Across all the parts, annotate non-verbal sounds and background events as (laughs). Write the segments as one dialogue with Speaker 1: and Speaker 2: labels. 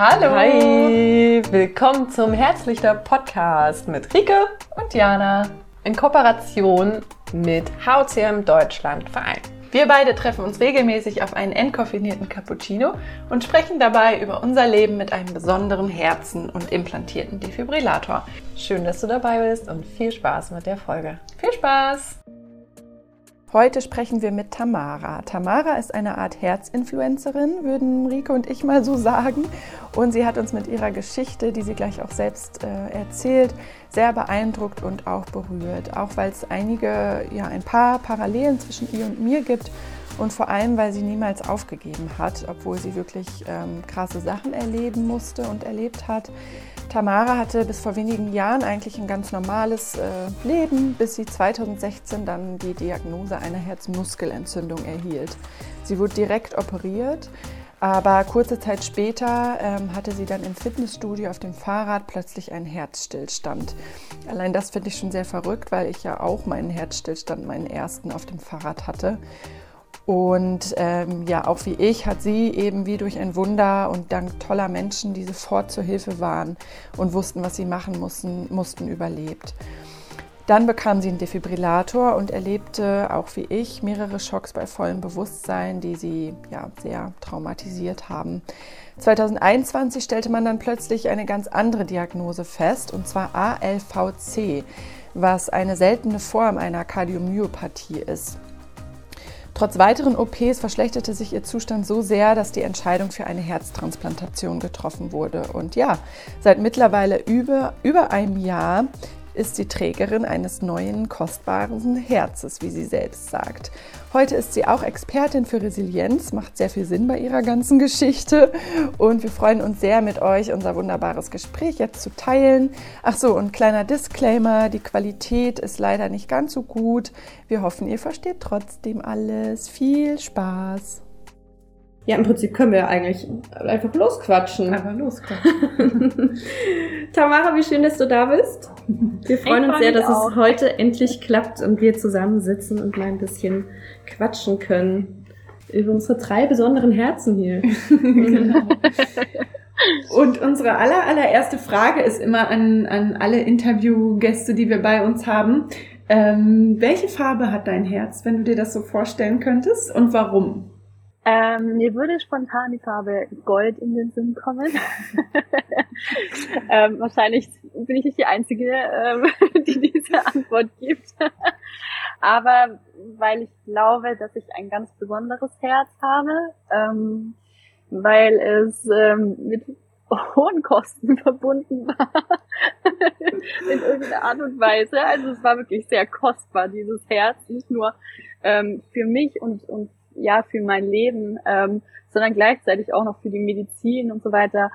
Speaker 1: Hallo! Hi! Willkommen zum Herzlichter Podcast mit Rike und Jana in Kooperation mit HCM Deutschland Verein. Wir beide treffen uns regelmäßig auf einen entkoffinierten Cappuccino und sprechen dabei über unser Leben mit einem besonderen Herzen und implantierten Defibrillator. Schön, dass du dabei bist und viel Spaß mit der Folge. Viel Spaß! Heute sprechen wir mit Tamara. Tamara ist eine Art Herzinfluencerin, würden Rike und ich mal so sagen. Und sie hat uns mit ihrer Geschichte, die sie gleich auch selbst äh, erzählt, sehr beeindruckt und auch berührt. Auch weil es einige, ja, ein paar Parallelen zwischen ihr und mir gibt und vor allem, weil sie niemals aufgegeben hat, obwohl sie wirklich ähm, krasse Sachen erleben musste und erlebt hat. Tamara hatte bis vor wenigen Jahren eigentlich ein ganz normales äh, Leben, bis sie 2016 dann die Diagnose einer Herzmuskelentzündung erhielt. Sie wurde direkt operiert, aber kurze Zeit später ähm, hatte sie dann im Fitnessstudio auf dem Fahrrad plötzlich einen Herzstillstand. Allein das finde ich schon sehr verrückt, weil ich ja auch meinen Herzstillstand, meinen ersten auf dem Fahrrad hatte. Und ähm, ja, auch wie ich hat sie eben wie durch ein Wunder und dank toller Menschen, die sofort zur Hilfe waren und wussten, was sie machen mussten, mussten, überlebt. Dann bekam sie einen Defibrillator und erlebte, auch wie ich, mehrere Schocks bei vollem Bewusstsein, die sie ja, sehr traumatisiert haben. 2021 stellte man dann plötzlich eine ganz andere Diagnose fest, und zwar ALVC, was eine seltene Form einer Kardiomyopathie ist. Trotz weiteren OPs verschlechterte sich ihr Zustand so sehr, dass die Entscheidung für eine Herztransplantation getroffen wurde. Und ja, seit mittlerweile über, über einem Jahr ist sie Trägerin eines neuen, kostbaren Herzes, wie sie selbst sagt. Heute ist sie auch Expertin für Resilienz, macht sehr viel Sinn bei ihrer ganzen (laughs) Geschichte. Und wir freuen uns sehr, mit euch unser wunderbares Gespräch jetzt zu teilen. Ach so, und kleiner Disclaimer, die Qualität ist leider nicht ganz so gut. Wir hoffen, ihr versteht trotzdem alles. Viel Spaß!
Speaker 2: Ja, im Prinzip können wir eigentlich einfach losquatschen.
Speaker 1: Einfach losquatschen. (laughs)
Speaker 2: Tamara, wie schön, dass du da bist. Wir freuen ich uns sehr, dass auch. es heute endlich klappt und wir zusammensitzen und mal ein bisschen quatschen können über unsere drei besonderen Herzen hier. (laughs) genau.
Speaker 1: Und unsere aller, allererste Frage ist immer an, an alle Interviewgäste, die wir bei uns haben. Ähm, welche Farbe hat dein Herz, wenn du dir das so vorstellen könntest und warum?
Speaker 3: Ähm, mir würde spontan die Farbe Gold in den Sinn kommen. (laughs) ähm, wahrscheinlich bin ich nicht die Einzige, ähm, (laughs) die diese Antwort gibt. Aber weil ich glaube, dass ich ein ganz besonderes Herz habe, ähm, weil es ähm, mit hohen Kosten (laughs) verbunden war. in irgendeiner Art und Weise. Also es war wirklich sehr kostbar, dieses Herz. Nicht nur ähm, für mich und, und ja für mein Leben, ähm, sondern gleichzeitig auch noch für die Medizin und so weiter.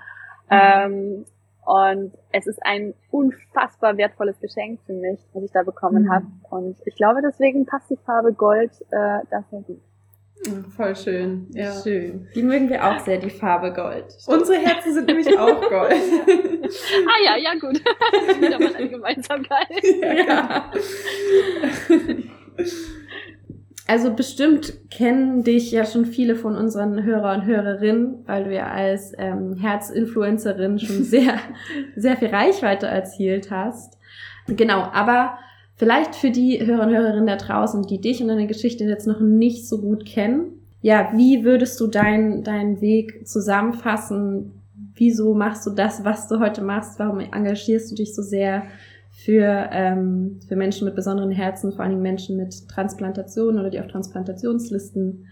Speaker 3: Mhm. Ähm, und es ist ein unfassbar wertvolles Geschenk für mich, was ich da bekommen mhm. habe. Und ich glaube, deswegen passt die Farbe Gold äh, da sehr gut.
Speaker 1: Voll schön.
Speaker 2: Ja. Schön. Die mögen wir auch sehr, die Farbe Gold.
Speaker 1: Unsere Herzen sind nämlich (laughs) auch Gold.
Speaker 3: ah ja, ja gut. (laughs) Wieder mal eine Gemeinsamkeit. ja. (laughs)
Speaker 2: Also bestimmt kennen dich ja schon viele von unseren Hörer und Hörerinnen, weil du ja als ähm, Herzinfluencerin schon (laughs) sehr, sehr viel Reichweite erzielt hast. Genau, aber vielleicht für die Hörer und Hörerinnen da draußen, die dich und deine Geschichte jetzt noch nicht so gut kennen, ja, wie würdest du deinen deinen Weg zusammenfassen? Wieso machst du das, was du heute machst? Warum engagierst du dich so sehr für, ähm, für Menschen mit besonderen Herzen, vor allem Menschen mit Transplantation oder die auf Transplantationslisten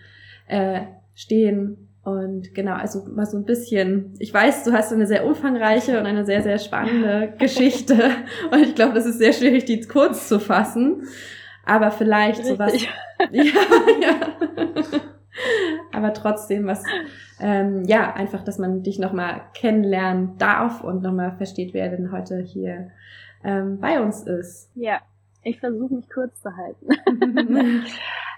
Speaker 2: äh, stehen. Und genau, also mal so ein bisschen, ich weiß, du hast eine sehr umfangreiche und eine sehr, sehr spannende (laughs) Geschichte. Und ich glaube, das ist sehr schwierig, die kurz zu fassen. Aber vielleicht sowas. (laughs) Ja, ja. Aber trotzdem was, ähm, ja, einfach, dass man dich nochmal kennenlernen darf und nochmal versteht, wer denn heute hier ähm, bei uns ist.
Speaker 3: Ja, ich versuche mich kurz zu halten. (laughs)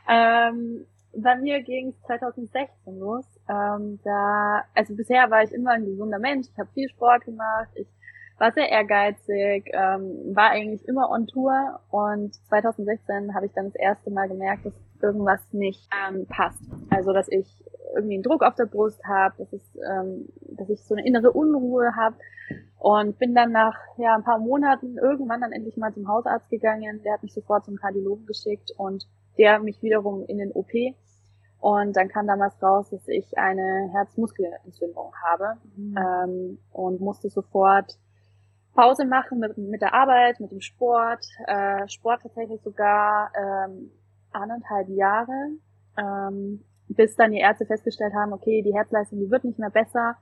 Speaker 3: ähm, bei mir ging es 2016 los. Ähm, da, also bisher war ich immer ein gesunder Mensch. Ich habe viel Sport gemacht. Ich war sehr ehrgeizig, ähm, war eigentlich immer on Tour. Und 2016 habe ich dann das erste Mal gemerkt, dass irgendwas nicht ähm, passt. Also dass ich irgendwie einen Druck auf der Brust habe, dass, es, ähm, dass ich so eine innere Unruhe habe. Und bin dann nach ja, ein paar Monaten irgendwann dann endlich mal zum Hausarzt gegangen. Der hat mich sofort zum Kardiologen geschickt und der mich wiederum in den OP. Und dann kam damals raus, dass ich eine Herzmuskelentzündung habe mhm. ähm, und musste sofort Pause machen mit, mit der Arbeit, mit dem Sport. Äh, Sport tatsächlich sogar ähm, anderthalb Jahre, ähm, bis dann die Ärzte festgestellt haben, okay, die Herzleistung, die wird nicht mehr besser.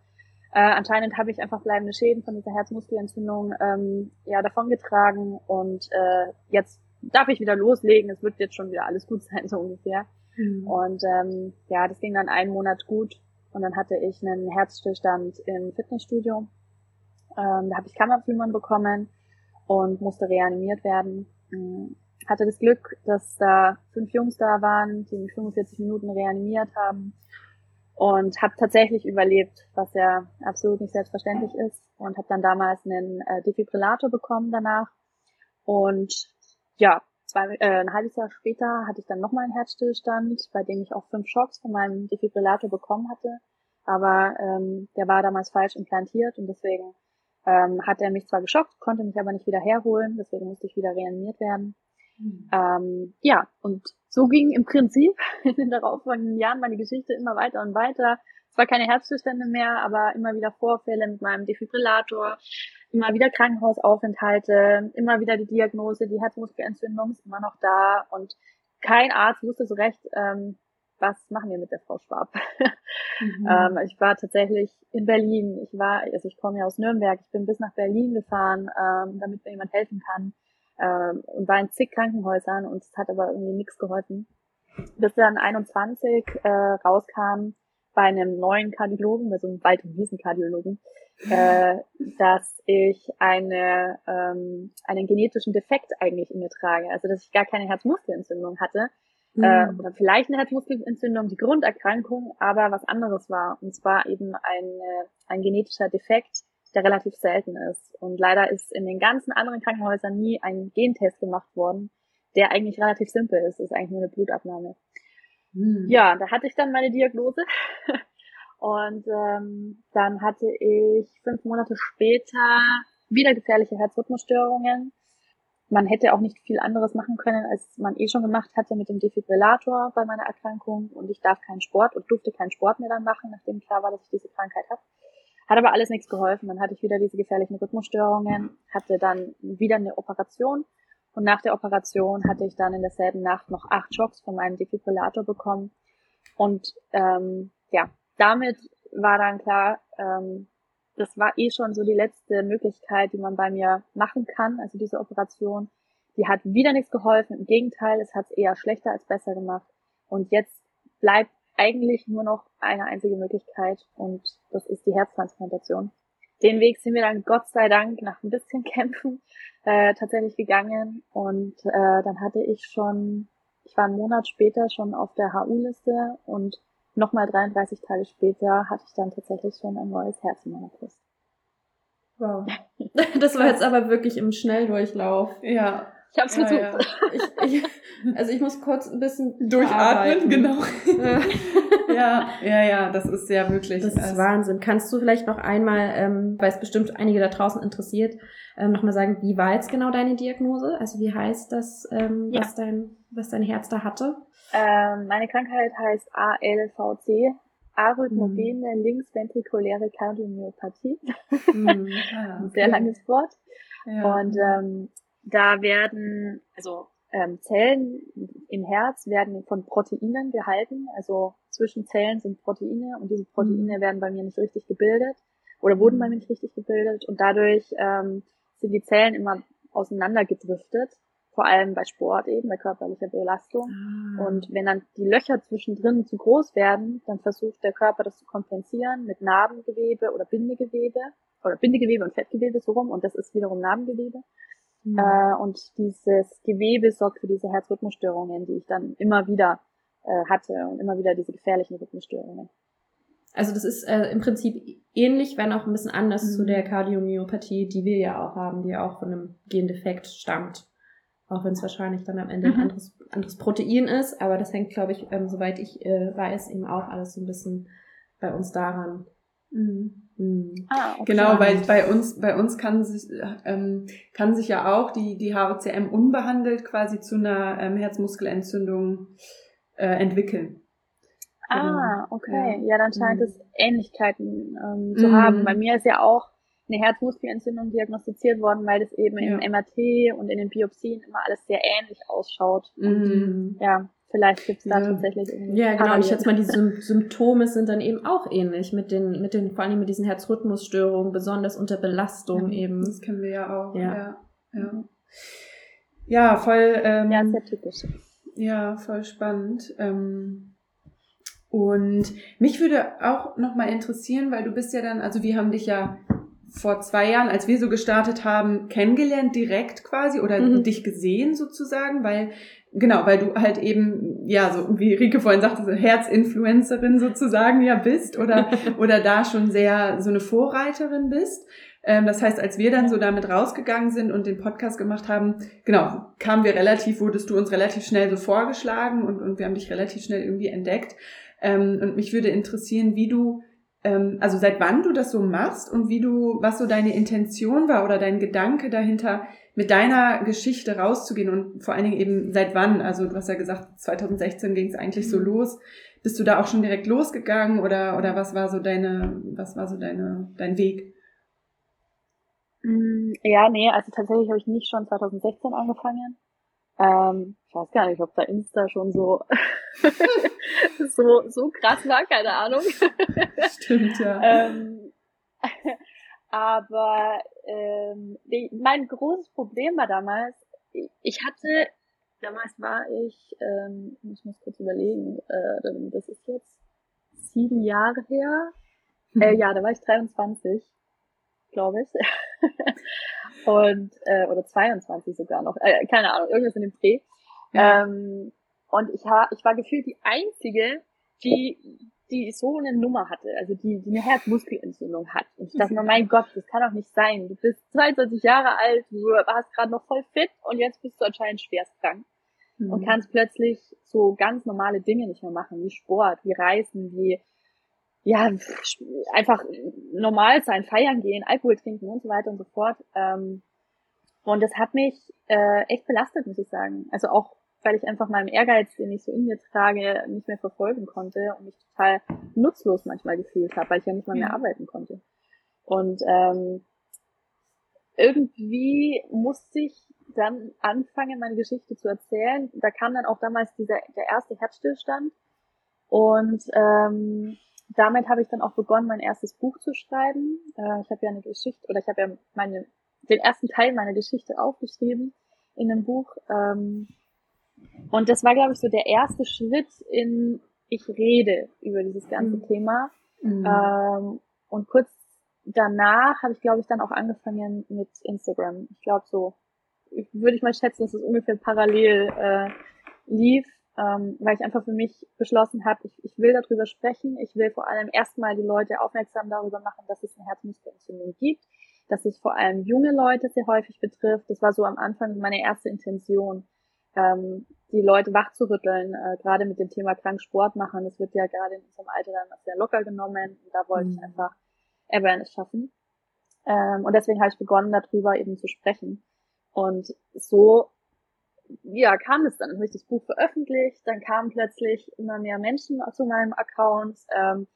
Speaker 3: Äh, anscheinend habe ich einfach bleibende Schäden von dieser Herzmuskelentzündung ähm, ja davongetragen und äh, jetzt darf ich wieder loslegen. Es wird jetzt schon wieder alles gut (laughs) sein, so ungefähr. Mhm. Und ähm, ja, das ging dann einen Monat gut und dann hatte ich einen Herzstillstand im Fitnessstudio. Ähm, da habe ich Kammerflimmern bekommen und musste reanimiert werden. Ähm, hatte das Glück, dass da fünf Jungs da waren, die mich 45 Minuten reanimiert haben und habe tatsächlich überlebt, was ja absolut nicht selbstverständlich ist und habe dann damals einen äh, Defibrillator bekommen danach und ja, zwei, äh, ein halbes Jahr später hatte ich dann nochmal einen Herzstillstand, bei dem ich auch fünf Schocks von meinem Defibrillator bekommen hatte, aber ähm, der war damals falsch implantiert und deswegen ähm, hat er mich zwar geschockt, konnte mich aber nicht wieder herholen, deswegen musste ich wieder reanimiert werden. Mhm. Ähm, ja, und so ging im Prinzip (laughs) in den darauffolgenden Jahren meine Geschichte immer weiter und weiter. Es war keine Herzzustände mehr, aber immer wieder Vorfälle mit meinem Defibrillator, immer wieder Krankenhausaufenthalte, immer wieder die Diagnose, die Herzmuskelentzündung ist immer noch da und kein Arzt wusste so recht, ähm, was machen wir mit der Frau Schwab? (laughs) Mhm. ähm, ich war tatsächlich in Berlin. Ich war, also ich komme ja aus Nürnberg. Ich bin bis nach Berlin gefahren, ähm, damit mir jemand helfen kann. Ähm, und war in zig Krankenhäusern und es hat aber irgendwie nichts geholfen. Bis dann 21 äh, rauskam bei einem neuen Kardiologen, bei so einem Wald- und Wiesenkardiologen, (laughs) äh, dass ich eine, ähm, einen genetischen Defekt eigentlich in mir trage. Also dass ich gar keine Herzmuskelentzündung hatte, mhm. äh, oder vielleicht eine Herzmuskelentzündung, die Grunderkrankung, aber was anderes war. Und zwar eben ein, ein genetischer Defekt, der relativ selten ist. Und leider ist in den ganzen anderen Krankenhäusern nie ein Gentest gemacht worden, der eigentlich relativ simpel ist. ist eigentlich nur eine Blutabnahme. Mhm. Ja, da hatte ich dann meine Diagnose. (laughs) Und ähm, dann hatte ich fünf Monate später wieder gefährliche Herzrhythmusstörungen man hätte auch nicht viel anderes machen können, als man eh schon gemacht hatte mit dem Defibrillator bei meiner Erkrankung und ich darf keinen Sport und durfte keinen Sport mehr dann machen, nachdem klar war, dass ich diese Krankheit habe. Hat aber alles nichts geholfen. Dann hatte ich wieder diese gefährlichen Rhythmusstörungen, hatte dann wieder eine Operation und nach der Operation hatte ich dann in derselben Nacht noch acht Schocks von meinem Defibrillator bekommen und ähm, ja, damit war dann klar, ähm, das war eh schon so die letzte Möglichkeit, die man bei mir machen kann, also diese Operation. Die hat wieder nichts geholfen, im Gegenteil, es hat es eher schlechter als besser gemacht. Und jetzt bleibt eigentlich nur noch eine einzige Möglichkeit und das ist die Herztransplantation. Den Weg sind wir dann Gott sei Dank nach ein bisschen Kämpfen äh, tatsächlich gegangen und äh, dann hatte ich schon, ich war einen Monat später schon auf der HU-Liste und nochmal 33 Tage später hatte ich dann tatsächlich schon ein neues Herz in meiner Brust.
Speaker 2: Wow. (laughs) Das war jetzt aber wirklich im Schnelldurchlauf.
Speaker 4: Ja.
Speaker 3: Ich hab's
Speaker 2: ja,
Speaker 3: versucht.
Speaker 2: Ja. Ich, ich, also ich muss kurz ein bisschen (laughs)
Speaker 4: durchatmen, genau. (laughs) ja, ja, ja, das ist ja wirklich.
Speaker 2: Das ist Wahnsinn. Kannst du vielleicht noch einmal, ähm, weil es bestimmt einige da draußen interessiert, ähm, nochmal sagen, wie war jetzt genau deine Diagnose? Also wie heißt das, ähm, ja. was dein, was dein Herz da hatte?
Speaker 3: Ähm, meine Krankheit heißt ALVC, arrhythmogene mhm. linksventrikuläre Kardiomyopathie. Mhm. (laughs) Ah, okay. Sehr langes Wort. Ja. Und ähm, da werden, also ähm, Zellen im Herz werden von Proteinen gehalten. Also zwischen Zellen sind Proteine und diese Proteine mhm. werden bei mir nicht richtig gebildet oder wurden bei mhm. mir nicht richtig gebildet und dadurch ähm, sind die Zellen immer auseinandergedriftet vor allem bei Sport eben, bei körperlicher Belastung. Ah. Und wenn dann die Löcher zwischendrin zu groß werden, dann versucht der Körper das zu kompensieren mit Narbengewebe oder Bindegewebe oder Bindegewebe und Fettgewebe so rum und das ist wiederum Narbengewebe. Mhm. Äh, und dieses Gewebe sorgt für diese Herzrhythmusstörungen, die ich dann immer wieder äh, hatte und immer wieder diese gefährlichen Rhythmusstörungen.
Speaker 2: Also das ist äh, im Prinzip ähnlich, wenn auch ein bisschen anders mhm. zu der Kardiomyopathie, die wir ja auch haben, die auch von einem Gendefekt stammt. Auch wenn es wahrscheinlich dann am Ende ein mhm. anderes, anderes Protein ist. Aber das hängt, glaube ich, ähm, soweit ich äh, weiß, eben auch alles so ein bisschen bei uns daran.
Speaker 1: Mhm. Mhm. Ah, okay. Genau, weil bei uns, bei uns kann sich, ähm, kann sich ja auch die, die HOCM unbehandelt quasi zu einer ähm, Herzmuskelentzündung äh, entwickeln.
Speaker 3: Ah, genau. okay. Ja, ja dann scheint mhm. es Ähnlichkeiten ähm, zu mhm. haben. Bei mir ist ja auch eine Herzmuskelentzündung diagnostiziert worden, weil das eben ja. im MRT und in den Biopsien immer alles sehr ähnlich ausschaut. Und, mhm. ja, Vielleicht gibt es da ja. tatsächlich irgendwie.
Speaker 2: Ja, genau. Und ich schätze mal, die Symptome sind dann eben auch ähnlich mit den, mit den, vor allem mit diesen Herzrhythmusstörungen, besonders unter Belastung ja, eben.
Speaker 1: Das kennen wir ja auch. Ja, ja. Ja, ja voll. Ähm,
Speaker 3: ja, sehr typisch.
Speaker 1: Ja, voll spannend. Ähm, und mich würde auch nochmal interessieren, weil du bist ja dann, also wir haben dich ja vor zwei Jahren, als wir so gestartet haben, kennengelernt direkt quasi oder mhm. dich gesehen sozusagen, weil Genau, weil du halt eben, ja, so wie Rike vorhin sagte, so Herzinfluencerin sozusagen ja bist oder, (laughs) oder da schon sehr so eine Vorreiterin bist. Ähm, das heißt, als wir dann so damit rausgegangen sind und den Podcast gemacht haben, genau, kamen wir relativ, wurdest du uns relativ schnell so vorgeschlagen und, und wir haben dich relativ schnell irgendwie entdeckt. Ähm, und mich würde interessieren, wie du ähm, also seit wann du das so machst und wie du, was so deine Intention war oder dein Gedanke dahinter, mit deiner Geschichte rauszugehen und vor allen Dingen eben seit wann? Also du hast ja gesagt, 2016 ging es eigentlich so mhm. los. Bist du da auch schon direkt losgegangen oder, oder was war so deine, was war so deine, dein Weg?
Speaker 3: Mm, ja, nee, also tatsächlich habe ich nicht schon 2016 angefangen. Ähm, ich weiß gar nicht, ob da Insta schon so, (laughs) so, so krass war, keine Ahnung.
Speaker 1: Stimmt, ja.
Speaker 3: Ähm, (laughs) aber ähm, mein großes Problem war damals, ich hatte, damals war ich, ähm, ich muss kurz überlegen, äh, das ist jetzt sieben Jahre her. Hm. Äh, ja, da war ich 23, glaube ich. (laughs) und äh, oder 22 sogar noch, äh, keine Ahnung, irgendwas in dem Dreh. Ja. Ähm, und ich, war ich war gefühlt die einzige, die die so eine Nummer hatte, also die, die eine Herzmuskelentzündung hat. Und ich dachte mir, mein Gott, das kann doch nicht sein. Du bist 22 Jahre alt, du warst gerade noch voll fit und jetzt bist du anscheinend schwerst krank. Mhm. Und kannst plötzlich so ganz normale Dinge nicht mehr machen, wie Sport, wie Reisen, wie ja, einfach normal sein, feiern gehen, Alkohol trinken und so weiter und so fort. Ähm, und das hat mich äh, echt belastet, muss ich sagen. Also auch weil ich einfach meinem Ehrgeiz, den ich so in mir trage, nicht mehr verfolgen konnte und mich total nutzlos manchmal gefühlt habe, weil ich ja nicht mal mehr arbeiten konnte. Und ähm, irgendwie musste ich dann anfangen, meine Geschichte zu erzählen. Da kam dann auch damals dieser der erste Herzstillstand und ähm, damit habe ich dann auch begonnen, mein erstes Buch zu schreiben. Äh, ich habe ja eine Geschichte oder ich habe ja meine den ersten Teil meiner Geschichte aufgeschrieben in einem Buch. Ähm, und das war, glaube ich, so der erste Schritt in, ich rede über dieses ganze mhm. Thema. Mhm. Ähm, und kurz danach habe ich, glaube ich, dann auch angefangen mit Instagram. Ich glaube so, würde ich mal schätzen, dass es ungefähr parallel äh, lief, ähm, weil ich einfach für mich beschlossen habe, ich, ich will darüber sprechen. Ich will vor allem erstmal die Leute aufmerksam darüber machen, dass es eine Herzmuskelentzündung gibt, dass es vor allem junge Leute sehr häufig betrifft. Das war so am Anfang meine erste Intention ähm, die Leute wachzurütteln, äh, gerade mit dem Thema krank Sport machen. Das wird ja gerade in unserem Alter dann sehr locker genommen. Und da wollte mhm. ich einfach Awareness schaffen. Ähm, und deswegen habe ich begonnen, darüber eben zu sprechen. Und so, ja, kam es dann. Dann habe ich das Buch veröffentlicht. Dann kamen plötzlich immer mehr Menschen zu meinem Account. Ähm,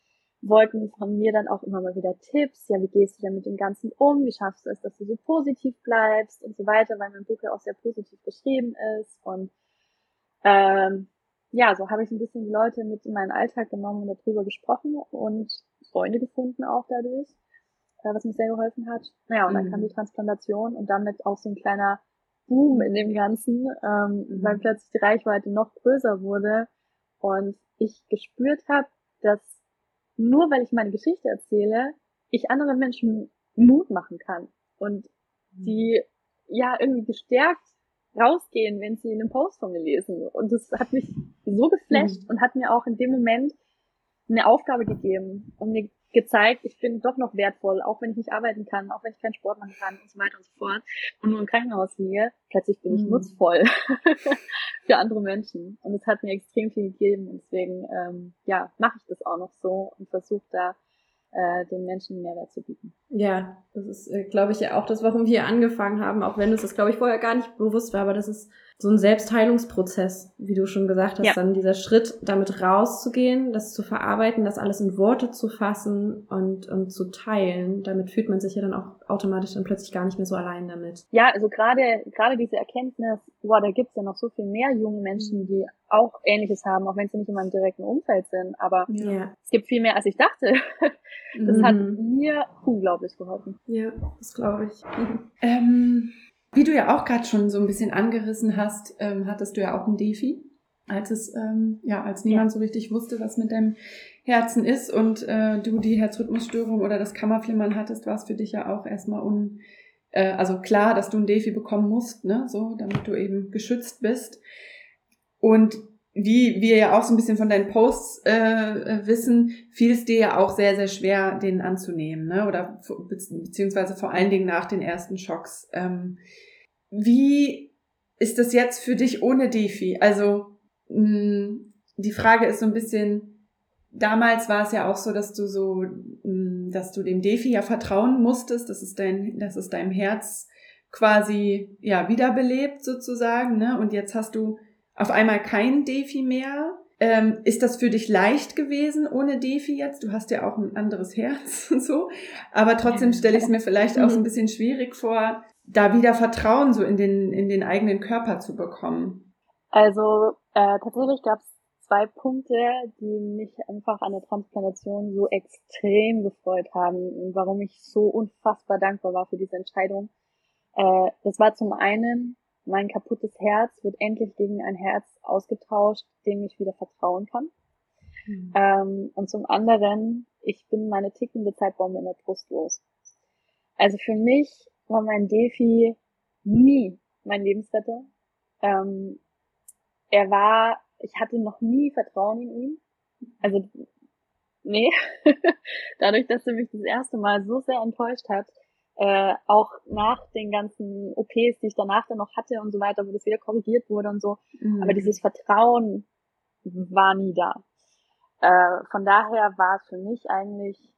Speaker 3: wollten von mir dann auch immer mal wieder Tipps. Ja, wie gehst du denn mit dem Ganzen um? Wie schaffst du es, dass du so positiv bleibst und so weiter, weil mein Buch ja auch sehr positiv geschrieben ist. Und ähm, ja, so habe ich ein bisschen die Leute mit in meinen Alltag genommen und darüber gesprochen und Freunde gefunden auch dadurch, äh, was mir sehr geholfen hat. Naja, und dann mhm. kam die Transplantation und damit auch so ein kleiner Boom in dem Ganzen, ähm, mhm. weil plötzlich die Reichweite noch größer wurde und ich gespürt habe, dass nur weil ich meine Geschichte erzähle, ich anderen Menschen Mut machen kann und die ja irgendwie gestärkt rausgehen, wenn sie einen Post von mir lesen. Und das hat mich so geflasht mhm. und hat mir auch in dem Moment eine Aufgabe gegeben und mir gezeigt, ich bin doch noch wertvoll, auch wenn ich nicht arbeiten kann, auch wenn ich keinen Sport machen kann und so weiter und so fort und nur im Krankenhaus liege, plötzlich bin ich mhm. nutzvoll (laughs) für andere Menschen. Und es hat mir extrem viel gegeben und deswegen, ähm, ja, mache ich das auch noch so und versuche da äh, den Menschen Mehrwert zu bieten.
Speaker 2: Ja, das ist, äh, glaube ich, ja auch das, warum wir angefangen haben, auch wenn es das, glaube ich, vorher gar nicht bewusst war, aber das ist so ein Selbstheilungsprozess, wie du schon gesagt hast, ja. dann dieser Schritt, damit rauszugehen, das zu verarbeiten, das alles in Worte zu fassen und, und zu teilen. Damit fühlt man sich ja dann auch automatisch dann plötzlich gar nicht mehr so allein damit.
Speaker 3: Ja, also gerade, gerade diese Erkenntnis, boah, da gibt's ja noch so viel mehr junge Menschen, die auch Ähnliches haben, auch wenn sie nicht in meinem direkten Umfeld sind, aber ja. es gibt viel mehr, als ich dachte. (laughs) Das mhm. hat mir unglaublich geholfen.
Speaker 2: Ja, das glaube ich.
Speaker 1: Ähm, wie du ja auch gerade schon so ein bisschen angerissen hast, ähm, hattest du ja auch ein Defi, als es ähm, ja als niemand ja. so richtig wusste, was mit deinem Herzen ist und äh, du die Herzrhythmusstörung oder das Kammerflimmern hattest, war es für dich ja auch erstmal un äh, also klar, dass du ein Defi bekommen musst, ne, so damit du eben geschützt bist. Und wie wir ja auch so ein bisschen von deinen Posts äh, äh wissen, fiel es dir ja auch sehr, sehr schwer, den anzunehmen, ne? Oder beziehungsweise vor allen Dingen nach den ersten Schocks. Ähm, wie ist das jetzt für dich ohne Defi? Also mh, hm, die Frage ist so ein bisschen, damals war es ja auch so, dass du so, mh, hm, dass du dem Defi ja vertrauen musstest, dass es dein, dass es deinem Herz quasi ja wiederbelebt sozusagen, ne? Und jetzt hast du auf einmal kein Defi mehr. Ähm, ist das für dich leicht gewesen ohne Defi jetzt? Du hast ja auch ein anderes Herz (laughs) und so. Aber trotzdem stelle ich es mir vielleicht auch so ein bisschen schwierig vor, da wieder Vertrauen so in den, in den eigenen Körper zu bekommen?
Speaker 3: Also äh, tatsächlich gab es zwei Punkte, die mich einfach an der Transplantation so extrem gefreut haben und warum ich so unfassbar dankbar war für diese Entscheidung. Äh, das war zum einen, mein kaputtes Herz wird endlich gegen ein Herz ausgetauscht, dem ich wieder vertrauen kann. Mhm. Ähm, und zum anderen, ich bin meine tickende Zeitbombe in der Brust los. Also für mich war mein Defi nie mein Lebensretter. Ähm, er war, ich hatte noch nie Vertrauen in ihn. Also, nee. (laughs) Dadurch, dass er mich das erste Mal so sehr enttäuscht hat, äh, auch nach den ganzen OPs, die ich danach dann noch hatte und so weiter, wo das wieder korrigiert wurde und so. Mhm. Aber dieses Vertrauen war nie da. Äh, von daher war es für mich eigentlich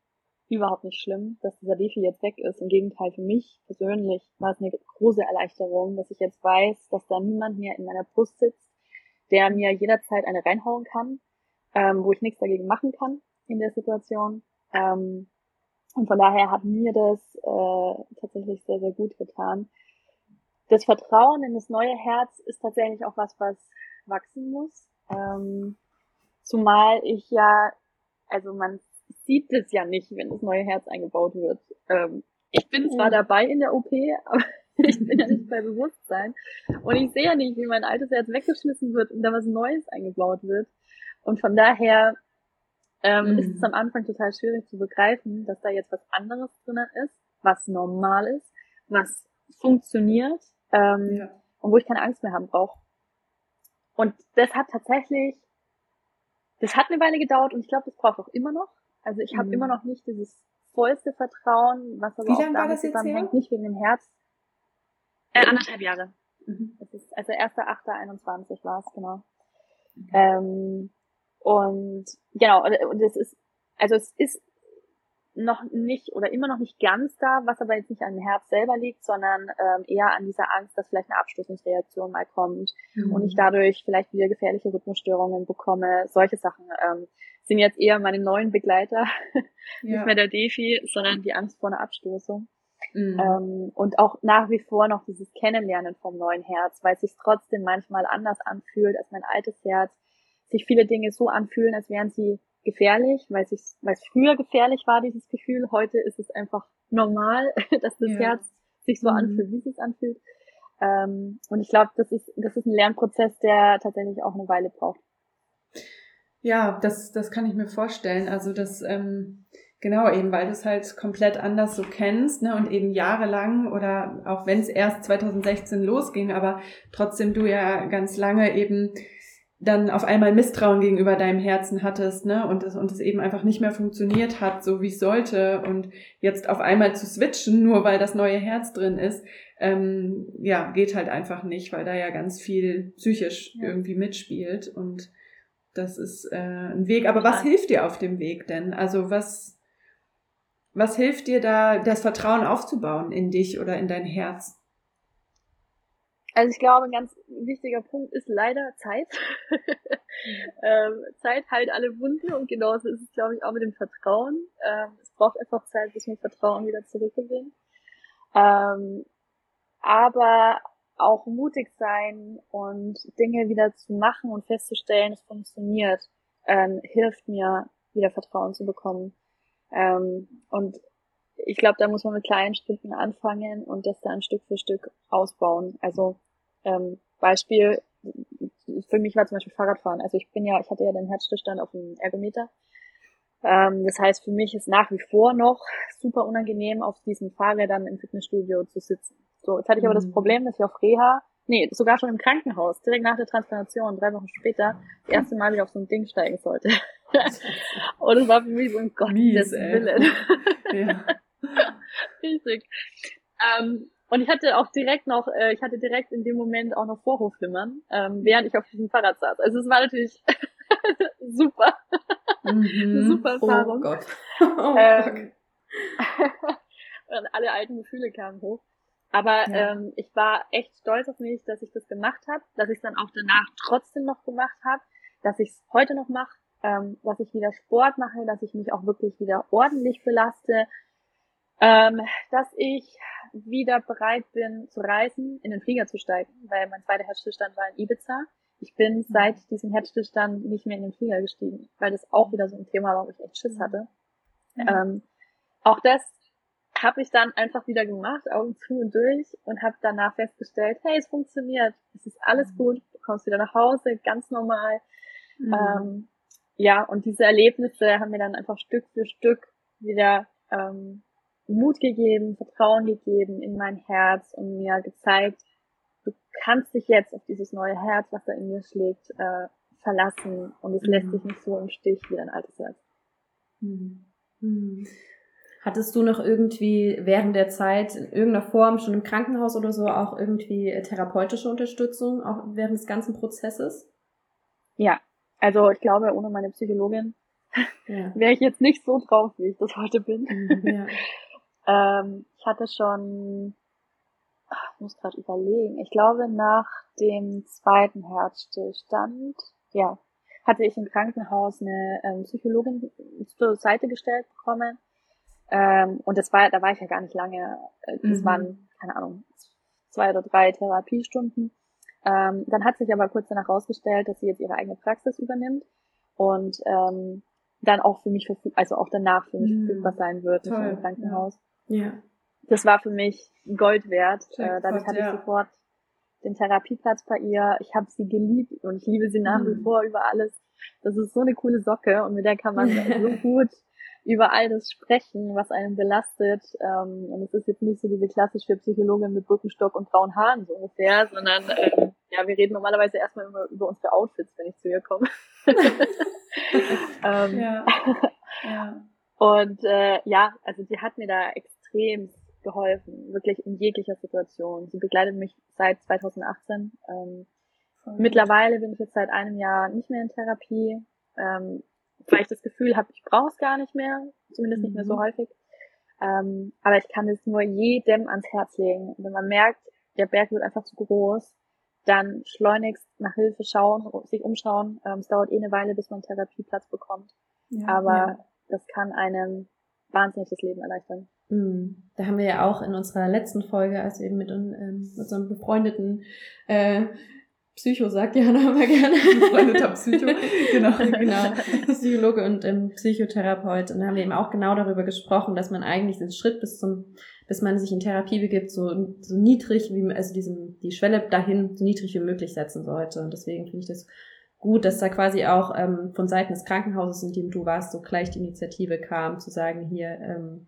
Speaker 3: überhaupt nicht schlimm, dass dieser Defi jetzt weg ist. Im Gegenteil, für mich persönlich war es eine große Erleichterung, dass ich jetzt weiß, dass da niemand mehr in meiner Brust sitzt, der mir jederzeit eine reinhauen kann, ähm, wo ich nichts dagegen machen kann in der Situation. Ähm, und von daher hat mir das äh, tatsächlich sehr, sehr gut getan. Das Vertrauen in das neue Herz ist tatsächlich auch was, was wachsen muss. Ähm, zumal ich ja, also man sieht es ja nicht, wenn das neue Herz eingebaut wird. Ähm, ich bin zwar dabei in der OP, (laughs) aber ich bin ja nicht bei Bewusstsein. Und ich sehe ja nicht, wie mein altes Herz weggeschmissen wird und da was Neues eingebaut wird. Und von daher ähm, mhm. ist es am Anfang total schwierig zu begreifen, dass da jetzt was anderes drinnen ist, was normal ist, was funktioniert ähm, ja. und wo ich keine Angst mehr haben brauche. Und das hat tatsächlich, das hat eine Weile gedauert und ich glaube, das braucht auch immer noch. Also ich habe mhm. immer noch nicht dieses vollste Vertrauen, was aber Wie auch damit zusammenhängt, nicht wegen dem Herz. Äh, anderthalb Jahre. Mhm. Das ist, also 1.8.21 war es, genau. Mhm. Ähm, und genau, und es ist, also es ist noch nicht oder immer noch nicht ganz da, was aber jetzt nicht an dem Herz selber liegt, sondern ähm, eher an dieser Angst, dass vielleicht eine Abstoßungsreaktion mal kommt mhm. und ich dadurch vielleicht wieder gefährliche Rhythmusstörungen bekomme. Solche Sachen ähm, sind jetzt eher meine neuen Begleiter, (laughs) ja. nicht mehr der Defi, sondern die Angst vor einer Abstoßung. Mhm. Ähm, und auch nach wie vor noch dieses Kennenlernen vom neuen Herz, weil es sich trotzdem manchmal anders anfühlt als mein altes Herz, sich viele Dinge so anfühlen, als wären sie gefährlich, weil es, früher gefährlich war, dieses Gefühl. Heute ist es einfach normal, (laughs) dass das ja. Herz sich so mhm. anfühlt, wie es sich anfühlt. Ähm, und ich glaube, das ist, das ist ein Lernprozess, der tatsächlich auch eine Weile braucht.
Speaker 1: Ja, das, das kann ich mir vorstellen. Also das, ähm, genau eben, weil du es halt komplett anders so kennst, ne, und eben jahrelang oder auch wenn es erst 2016 losging, aber trotzdem du ja ganz lange eben dann auf einmal Misstrauen gegenüber deinem Herzen hattest, ne, und es, und es eben einfach nicht mehr funktioniert hat, so wie es sollte, und jetzt auf einmal zu switchen, nur weil das neue Herz drin ist, ähm, ja, geht halt einfach nicht, weil da ja ganz viel psychisch ja. irgendwie mitspielt und das ist äh, ein Weg. Aber was hilft dir auf dem Weg denn? Also was, was hilft dir da, das Vertrauen aufzubauen in dich oder in dein Herz?
Speaker 3: Also ich glaube, ein ganz wichtiger Punkt ist leider Zeit. (laughs) ähm, Zeit heilt alle Wunden und genauso ist es, glaube ich, auch mit dem Vertrauen. Ähm, es braucht einfach Zeit, bis man Vertrauen wieder zurückgewinnt. Ähm, aber auch mutig sein und Dinge wieder zu machen und festzustellen, es funktioniert, ähm, hilft mir, wieder Vertrauen zu bekommen. Ähm, und ich glaube, da muss man mit kleinen Schritten anfangen und das dann Stück für Stück ausbauen. Also ähm, Beispiel, für mich war zum Beispiel Fahrradfahren. Also ich bin ja, ich hatte ja den Herzstillstand auf dem Ergometer. Ähm, das heißt, für mich ist nach wie vor noch super unangenehm, auf diesen Fahrrädern im Fitnessstudio zu sitzen. So, jetzt hatte ich aber das mhm. Problem, dass ich auf Reha, nee, sogar schon im Krankenhaus, direkt nach der Transplantation, drei Wochen später, das erste Mal wieder auf so ein Ding steigen sollte. (laughs) und es war für mich so ein Gott, Mies, Willen. ja. (laughs) Richtig. Ähm, und ich hatte auch direkt noch, äh, ich hatte direkt in dem Moment auch noch Vorhofflimmern, ähm, während ich auf diesem Fahrrad saß. Also es war natürlich (laughs) super. Mhm. (laughs) super oh Erfahrung. (laughs) Oh Gott. Oh ähm, und alle alten Gefühle kamen hoch. Aber ja. ähm, ich war echt stolz auf mich, dass ich das gemacht habe, dass ich es dann auch danach trotzdem noch gemacht habe, dass ich es heute noch mache, ähm, dass ich wieder Sport mache, dass ich mich auch wirklich wieder ordentlich belaste, ähm, dass ich wieder bereit bin zu reisen, in den Flieger zu steigen, weil mein zweiter Herzstillstand war in Ibiza. Ich bin mhm. seit diesem Herzstillstand nicht mehr in den Flieger gestiegen, weil das auch wieder so ein Thema war, wo ich echt Schiss hatte. Mhm. Ähm, auch das habe ich dann einfach wieder gemacht, Augen zu und durch und habe danach festgestellt, hey, es funktioniert, es ist alles mhm. gut, du kommst wieder nach Hause, ganz normal. Mhm. Ähm, ja, und diese Erlebnisse haben mir dann einfach Stück für Stück wieder ähm, Mut gegeben, Vertrauen gegeben in mein Herz und mir gezeigt, du kannst dich jetzt auf dieses neue Herz, was da in mir schlägt, äh, verlassen und es mhm. lässt dich nicht so im Stich wie dein altes Herz.
Speaker 2: Mhm. Mhm. Hattest du noch irgendwie während der Zeit in irgendeiner Form schon im Krankenhaus oder so auch irgendwie äh, therapeutische Unterstützung, auch während des ganzen Prozesses?
Speaker 3: Ja, also ich glaube, ohne meine Psychologin ja. (laughs) wäre ich jetzt nicht so drauf, wie ich das heute bin. Mhm, ja. (laughs) ähm, ich hatte schon, ich muss gerade überlegen, ich glaube nach dem zweiten Herzstillstand, ja, hatte ich im Krankenhaus eine ähm, Psychologin zur Seite gestellt bekommen, ähm, und das war, da war ich ja gar nicht lange. Äh, das mhm. waren, keine Ahnung, zwei oder drei Therapiestunden. Ähm, dann hat sich aber kurz danach herausgestellt, dass sie jetzt ihre eigene Praxis übernimmt und ähm, dann auch für mich verfügbar, also auch danach für mich mhm. verfügbar sein wird Toll. im Krankenhaus. Ja. Das war für mich Gold wert. Äh, dadurch hatte ja. ich sofort den Therapieplatz bei ihr. Ich habe sie geliebt und ich liebe sie nach mhm. wie vor über alles. Das ist so eine coole Socke und mit der kann man (laughs) so gut über all das sprechen, was einen belastet. Ähm, und es ist jetzt nicht so diese klassische Psychologin mit Brückenstock und grauen Haaren so ungefähr, sondern ähm, ja, wir reden normalerweise erstmal immer über unsere Outfits, wenn ich zu ihr komme. (laughs) ähm, ja. (laughs) ja. Und äh, ja, also die hat mir da extrem geholfen, wirklich in jeglicher Situation. Sie begleitet mich seit 2018. Ähm, mittlerweile bin ich jetzt seit einem Jahr nicht mehr in Therapie. Ähm, weil ich das Gefühl habe, ich brauche es gar nicht mehr, zumindest nicht mehr so mhm. häufig. Ähm, aber ich kann es nur jedem ans Herz legen. wenn man merkt, der Berg wird einfach zu groß, dann schleunigst nach Hilfe schauen, sich umschauen. Ähm, es dauert eh eine Weile, bis man einen Therapieplatz bekommt. Ja, aber ja. das kann einem wahnsinnig das Leben erleichtern.
Speaker 2: Mhm. Da haben wir ja auch in unserer letzten Folge, als wir eben mit, ähm, mit einem befreundeten äh, Psycho sagt Jana immer gerne. Befreundeter Psycho. (laughs) genau, genau. Psychologe und ähm, Psychotherapeut. Und da haben wir eben auch genau darüber gesprochen, dass man eigentlich den Schritt bis zum, bis man sich in Therapie begibt, so, so niedrig wie, also diesen, die Schwelle dahin so niedrig wie möglich setzen sollte. Und deswegen finde ich das gut, dass da quasi auch ähm, von Seiten des Krankenhauses, in dem du warst, so gleich die Initiative kam, zu sagen, hier, ähm,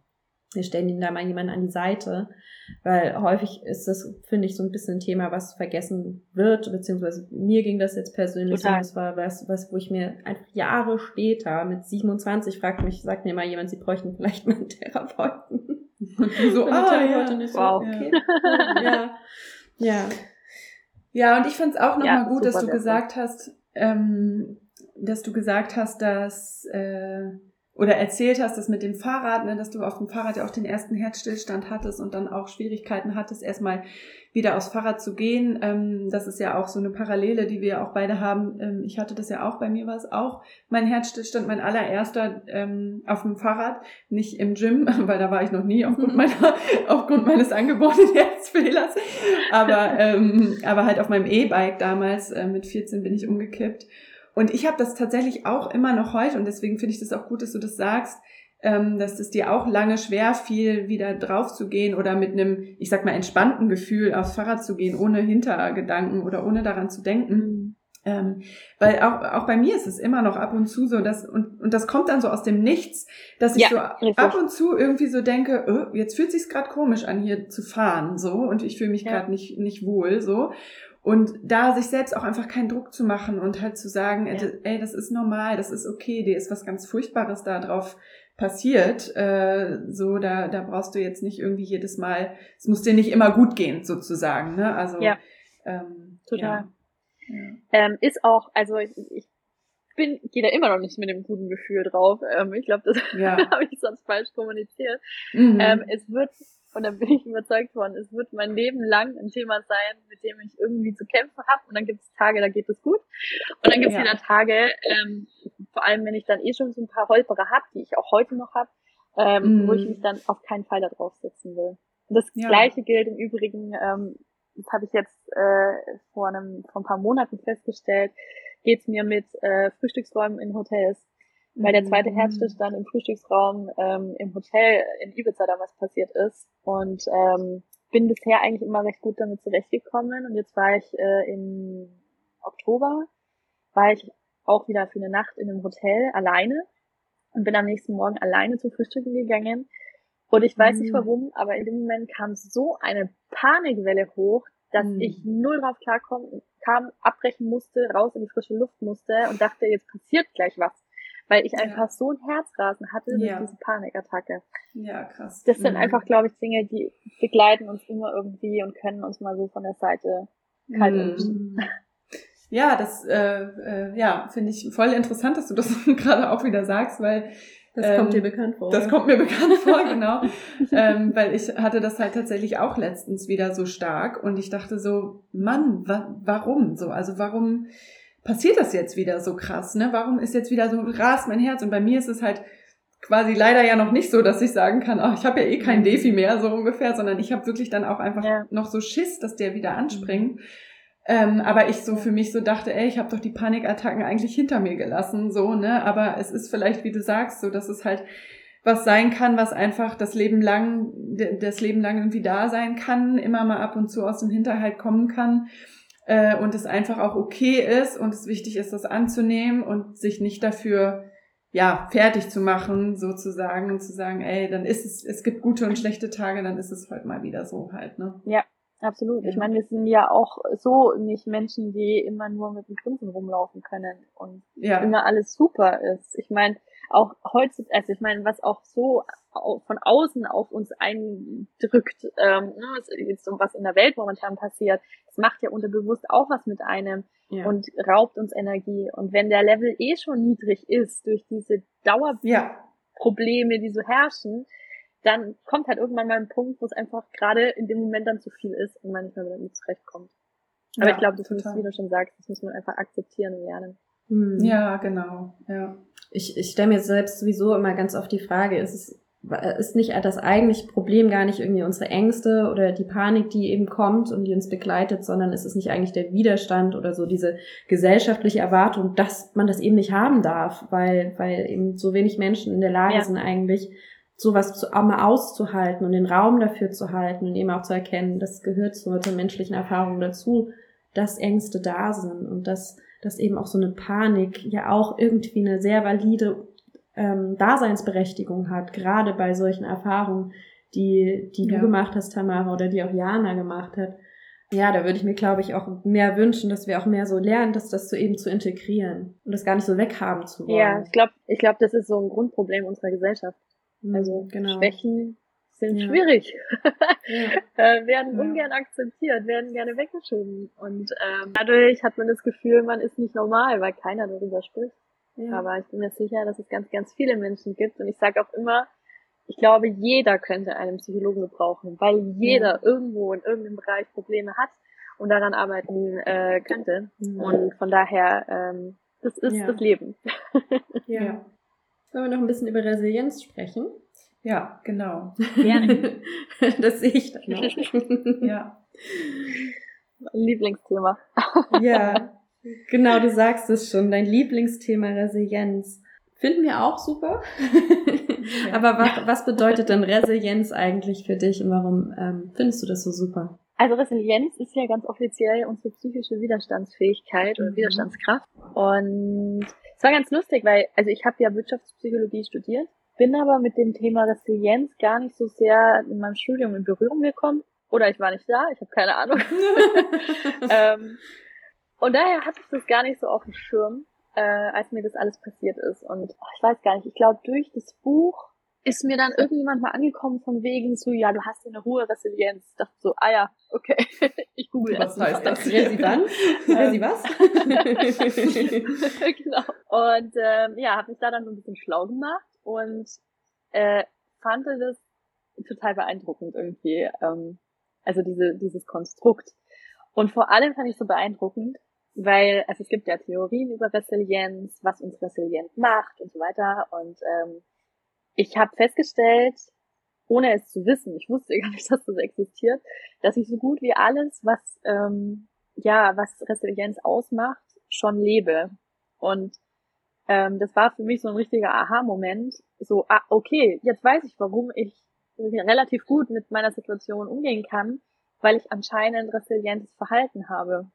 Speaker 2: wir stellen ihnen da mal jemanden an die Seite, weil häufig ist das, finde ich, so ein bisschen ein Thema, was vergessen wird, beziehungsweise mir ging das jetzt persönlich so, das war was, was, wo ich mir einfach Jahre später mit 27 fragt mich, sagt mir mal jemand, sie bräuchten vielleicht mal einen Therapeuten. (laughs) Und du so, ah, Therapeutin
Speaker 3: ja. ist wow. okay.
Speaker 2: ja. ja.
Speaker 1: Ja, und ich fand es auch nochmal ja, gut, dass du gesagt hast, ähm, dass du gesagt hast, dass äh, oder erzählt hast, dass mit dem Fahrrad, ne, dass du auf dem Fahrrad ja auch den ersten Herzstillstand hattest und dann auch Schwierigkeiten hattest, erstmal wieder aufs Fahrrad zu gehen. Ähm, das ist ja auch so eine Parallele, die wir auch beide haben. Ähm, ich hatte das ja auch, bei mir war es auch mein Herzstillstand, mein allererster ähm, auf dem Fahrrad, nicht im Gym, (laughs) weil da war ich noch nie aufgrund (laughs) meiner, aufgrund meines angeborenen Herzfehlers, aber, ähm, aber halt auf meinem E-Bike damals, äh, mit 14 bin ich umgekippt. Und ich habe das tatsächlich auch immer noch heute und deswegen finde ich das auch gut, dass du das sagst, ähm, dass es dir auch lange schwer fiel, wieder drauf zu gehen oder mit einem, ich sag mal, entspannten Gefühl aufs Fahrrad zu gehen, ohne Hintergedanken oder ohne daran zu denken. Mhm. Ähm, weil auch, auch bei mir ist es immer noch ab und zu so, dass, und, und das kommt dann so aus dem Nichts, dass ich ja, so richtig. ab und zu irgendwie so denke, oh, jetzt fühlt sich's gerade komisch an, hier zu fahren, so, und ich fühle mich ja. gerade nicht, nicht wohl, so. Und da sich selbst auch einfach keinen Druck zu machen und halt zu sagen, ja. ey, das ist normal, das ist okay, dir ist was ganz Furchtbares da drauf passiert. Äh, so, da, da brauchst du jetzt nicht irgendwie jedes Mal, es muss dir nicht immer gut gehen, sozusagen. Ne? Also
Speaker 3: ja. ähm, total. Ja. Ähm, ist auch, also ich, ich bin, gehe da immer noch nicht mit dem guten Gefühl drauf. Ähm, ich glaube, das ja. (laughs) habe ich sonst falsch kommuniziert. Mhm. Ähm, es wird und dann bin ich überzeugt worden, es wird mein Leben lang ein Thema sein, mit dem ich irgendwie zu kämpfen habe. Und dann gibt es Tage, da geht es gut. Und dann gibt es ja. wieder Tage, ähm, vor allem wenn ich dann eh schon so ein paar Holperer habe, die ich auch heute noch habe, ähm, mm. wo ich mich dann auf keinen Fall da drauf setzen will. Und das ja. gleiche gilt im Übrigen, ähm, das habe ich jetzt äh, vor, einem, vor ein paar Monaten festgestellt, geht's mir mit äh, Frühstücksräumen in Hotels weil der zweite mhm. Herzstillstand im Frühstücksraum ähm, im Hotel in Ibiza damals passiert ist. Und ähm, bin bisher eigentlich immer recht gut damit zurechtgekommen. Und jetzt war ich äh, im Oktober, war ich auch wieder für eine Nacht in einem Hotel alleine und bin am nächsten Morgen alleine zum Frühstücken gegangen. Und ich weiß mhm. nicht warum, aber in dem Moment kam so eine Panikwelle hoch, dass mhm. ich null drauf klarkommen, kam, abbrechen musste, raus in die frische Luft musste und dachte, jetzt passiert gleich was weil ich einfach ja. so ein Herzrasen hatte durch ja. diese Panikattacke.
Speaker 1: Ja, krass.
Speaker 3: Das sind mhm. einfach, glaube ich, Dinge, die begleiten uns immer irgendwie und können uns mal so von der Seite kalt mhm.
Speaker 1: Ja, das äh, äh, ja, finde ich voll interessant, dass du das (laughs) gerade auch wieder sagst, weil
Speaker 2: das ähm, kommt dir bekannt vor.
Speaker 1: Das kommt mir bekannt (laughs) vor, genau. ähm, weil ich hatte das halt tatsächlich auch letztens wieder so stark und ich dachte so, Mann, wa warum so? Also warum passiert das jetzt wieder so krass, ne? Warum ist jetzt wieder so rast mein Herz? Und bei mir ist es halt quasi leider ja noch nicht so, dass ich sagen kann, ach, ich habe ja eh kein Defi mehr, so ungefähr, sondern ich habe wirklich dann auch einfach ja. noch so Schiss, dass der wieder anspringt. Ähm, aber ich so für mich so dachte, ey, ich habe doch die Panikattacken eigentlich hinter mir gelassen, so, ne? Aber es ist vielleicht, wie du sagst, so, dass es halt was sein kann, was einfach das Leben lang, das Leben lang irgendwie da sein kann, immer mal ab und zu aus dem Hinterhalt kommen kann äh, und es einfach auch okay ist und es wichtig ist, das anzunehmen und sich nicht dafür ja fertig zu machen sozusagen und zu sagen, ey, dann ist es, es gibt gute und schlechte Tage, dann ist es heute mal wieder so halt, ne?
Speaker 3: Ja, absolut. Ich meine, wir sind ja auch so nicht Menschen, die immer nur mit dem Grinsen rumlaufen können und ja. immer alles super ist. Ich meine, auch heutzutage, also ich meine, was auch so von außen auf uns eindrückt, ähm, ne, jetzt so was in der Welt momentan passiert, das macht ja unterbewusst auch was mit einem ja. und raubt uns Energie. Und wenn der Level eh schon niedrig ist durch diese Dauerprobleme, ja. die so herrschen, dann kommt halt irgendwann mal ein Punkt, wo es einfach gerade in dem Moment dann zu viel ist und man nicht mehr damit zurechtkommt. Aber ja, ich glaube, das muss, wie du schon sagst, das muss man einfach akzeptieren und lernen.
Speaker 1: Hm. Ja, genau. Ja.
Speaker 2: Ich, ich stelle mir selbst sowieso immer ganz oft die Frage, ist es ist nicht das eigentliche Problem gar nicht irgendwie unsere Ängste oder die Panik, die eben kommt und die uns begleitet, sondern ist es nicht eigentlich der Widerstand oder so diese gesellschaftliche Erwartung, dass man das eben nicht haben darf, weil, weil eben so wenig Menschen in der Lage ja. sind eigentlich sowas zu, auch mal auszuhalten und den Raum dafür zu halten und eben auch zu erkennen, das gehört zur, zur menschlichen Erfahrung dazu, dass Ängste da sind und dass, dass eben auch so eine Panik ja auch irgendwie eine sehr valide ähm, Daseinsberechtigung hat, gerade bei solchen Erfahrungen, die, die
Speaker 1: Ja.
Speaker 2: du gemacht hast, Tamara, oder die auch Jana gemacht hat. Ja, da würde ich mir, glaube ich, auch mehr wünschen, dass wir auch mehr so lernen, dass das so eben zu integrieren und das gar nicht so weghaben zu wollen.
Speaker 3: Ja, ich glaube, ich glaube, das ist so ein Grundproblem unserer Gesellschaft.
Speaker 2: Mhm,
Speaker 3: Also
Speaker 2: genau.
Speaker 3: Schwächen sind
Speaker 2: Ja.
Speaker 3: schwierig, (laughs)
Speaker 2: Ja.
Speaker 3: äh, werden
Speaker 1: Ja.
Speaker 3: ungern akzeptiert, werden gerne weggeschoben. Und ähm, dadurch hat man das Gefühl, man ist nicht normal, weil keiner darüber spricht.
Speaker 2: Ja.
Speaker 3: Aber ich bin mir sicher, dass es ganz, ganz viele Menschen gibt. Und ich sage auch immer, ich glaube, jeder könnte einen Psychologen gebrauchen, weil jeder irgendwo in irgendeinem Bereich Probleme hat und daran arbeiten äh, könnte.
Speaker 2: Mhm.
Speaker 3: Und von daher, ähm, das ist
Speaker 2: Ja.
Speaker 3: das Leben.
Speaker 2: ja.
Speaker 1: Ja.
Speaker 2: Wollen wir noch ein bisschen über Resilienz sprechen?
Speaker 1: Ja, genau.
Speaker 3: Gerne. (laughs)
Speaker 2: das sehe ich dann noch.
Speaker 1: Ja.
Speaker 3: Mein Lieblingsthema.
Speaker 2: Ja, genau, du sagst es schon, dein Lieblingsthema Resilienz. Finden wir auch super. (laughs)
Speaker 1: Ja.
Speaker 2: Aber was, was bedeutet denn Resilienz eigentlich für dich und warum ähm, findest du das so super?
Speaker 3: Also Resilienz ist ja ganz offiziell unsere psychische Widerstandsfähigkeit oder
Speaker 2: Mhm.
Speaker 3: Widerstandskraft. Und es war ganz lustig, weil, also ich habe ja Wirtschaftspsychologie studiert, bin aber mit dem Thema Resilienz gar nicht so sehr in meinem Studium in Berührung gekommen. Oder ich war nicht da, ich habe keine Ahnung. (laughs) (laughs) ähm, und daher hatte ich das gar nicht so auf dem Schirm, äh, als mir das alles passiert ist. Und ach, ich weiß gar nicht, ich glaube, durch das Buch ist mir dann irgendjemand mal angekommen von wegen so, ja, du hast ja eine hohe Resilienz. Ich dachte so, ah ja, okay, (laughs) ich google
Speaker 1: Was
Speaker 3: jetzt
Speaker 1: heißt das?
Speaker 2: Resilienz? (laughs) Resi was? (laughs)
Speaker 3: genau. Und ähm, ja, habe mich da dann so ein bisschen schlau gemacht und äh, fand das total beeindruckend irgendwie. Ähm, also diese, dieses Konstrukt. Und vor allem fand ich so beeindruckend, weil also es gibt ja Theorien über Resilienz, was uns resilient macht und so weiter. Und ähm, ich habe festgestellt, ohne es zu wissen, ich wusste (laughs) gar nicht, dass das existiert, dass ich so gut wie alles, was ähm, ja, was Resilienz ausmacht, schon lebe. Und ähm, das war für mich so ein richtiger Aha-Moment. So, ah, okay, jetzt weiß ich, warum ich relativ gut mit meiner Situation umgehen kann, weil ich anscheinend resilientes Verhalten habe.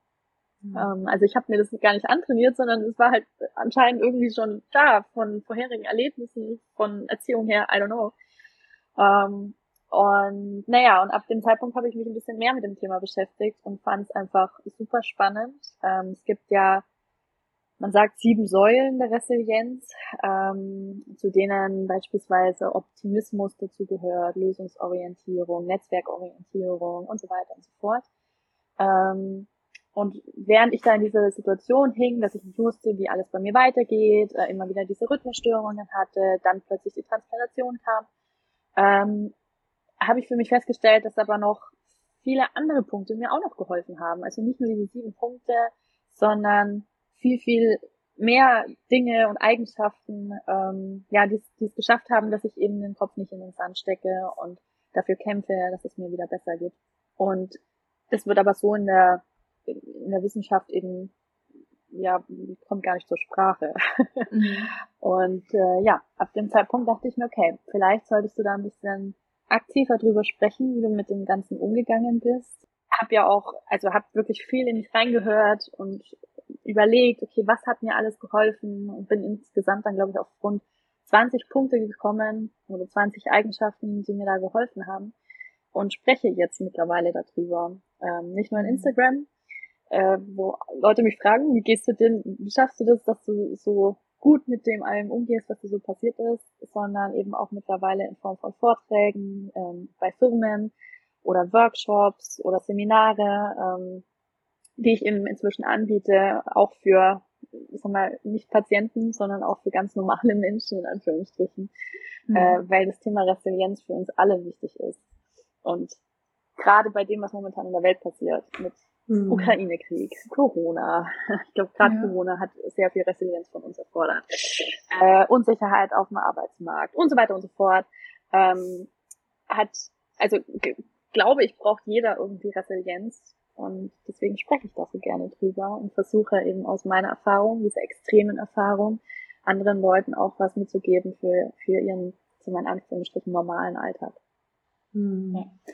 Speaker 3: Ähm, also ich habe mir das gar nicht antrainiert, sondern es war halt anscheinend irgendwie schon da von vorherigen Erlebnissen, von Erziehung her, I don't know. Ähm, und naja, und ab dem Zeitpunkt habe ich mich ein bisschen mehr mit dem Thema beschäftigt und fand es einfach super spannend. Ähm, es gibt ja, man sagt sieben Säulen der Resilienz, ähm, zu denen beispielsweise Optimismus dazu gehört, Lösungsorientierung, Netzwerkorientierung und so weiter und so fort. Ähm, und während ich da in dieser Situation hing, dass ich nicht wusste, wie alles bei mir weitergeht, äh, immer wieder diese Rhythmusstörungen hatte, dann plötzlich die Transplantation kam, ähm, habe ich für mich festgestellt, dass aber noch viele andere Punkte mir auch noch geholfen haben. Also nicht nur diese sieben Punkte, sondern viel, viel mehr Dinge und Eigenschaften, ähm, ja, die es geschafft haben, dass ich eben den Kopf nicht in den Sand stecke und dafür kämpfe, dass es mir wieder besser geht. Und das wird aber so in der in der Wissenschaft eben ja kommt gar nicht zur Sprache.
Speaker 1: Mhm. (laughs)
Speaker 3: Und äh, ja, ab dem Zeitpunkt dachte ich mir, okay, vielleicht solltest du da ein bisschen aktiver drüber sprechen, wie du mit dem Ganzen umgegangen bist. Hab ja auch, also hab wirklich viel in mich reingehört und überlegt, okay, was hat mir alles geholfen und bin insgesamt dann, glaube ich, auf rund 20 Punkte gekommen oder 20 Eigenschaften, die mir da geholfen haben und spreche jetzt mittlerweile darüber. Ähm, nicht nur in Instagram, äh, wo Leute mich fragen, wie gehst du denn, wie schaffst du das, dass du so gut mit dem allem umgehst, was dir so passiert ist, sondern eben auch mittlerweile in Form von Vorträgen ähm, bei Firmen oder Workshops oder Seminare, ähm, die ich eben inzwischen anbiete, auch für, ich sag mal, nicht Patienten, sondern auch für ganz normale Menschen in Anführungsstrichen,
Speaker 1: Mhm.
Speaker 3: äh, weil das Thema Resilienz für uns alle wichtig ist. Und gerade bei dem, was momentan in der Welt passiert, mit
Speaker 2: Mhm.
Speaker 3: Ukraine-Krieg, Corona. Ich glaube, gerade
Speaker 1: Ja.
Speaker 3: Corona hat sehr viel Resilienz von uns erfordert. Äh, Unsicherheit auf dem Arbeitsmarkt und so weiter und so fort. Ähm, hat, also glaube ich, braucht jeder irgendwie Resilienz. Und deswegen spreche ich da so gerne drüber und versuche eben aus meiner Erfahrung, dieser extremen Erfahrung, anderen Leuten auch was mitzugeben für, für ihren, zu meinen Anführungsstrichen, normalen Alltag.
Speaker 2: Mhm.
Speaker 1: Ja.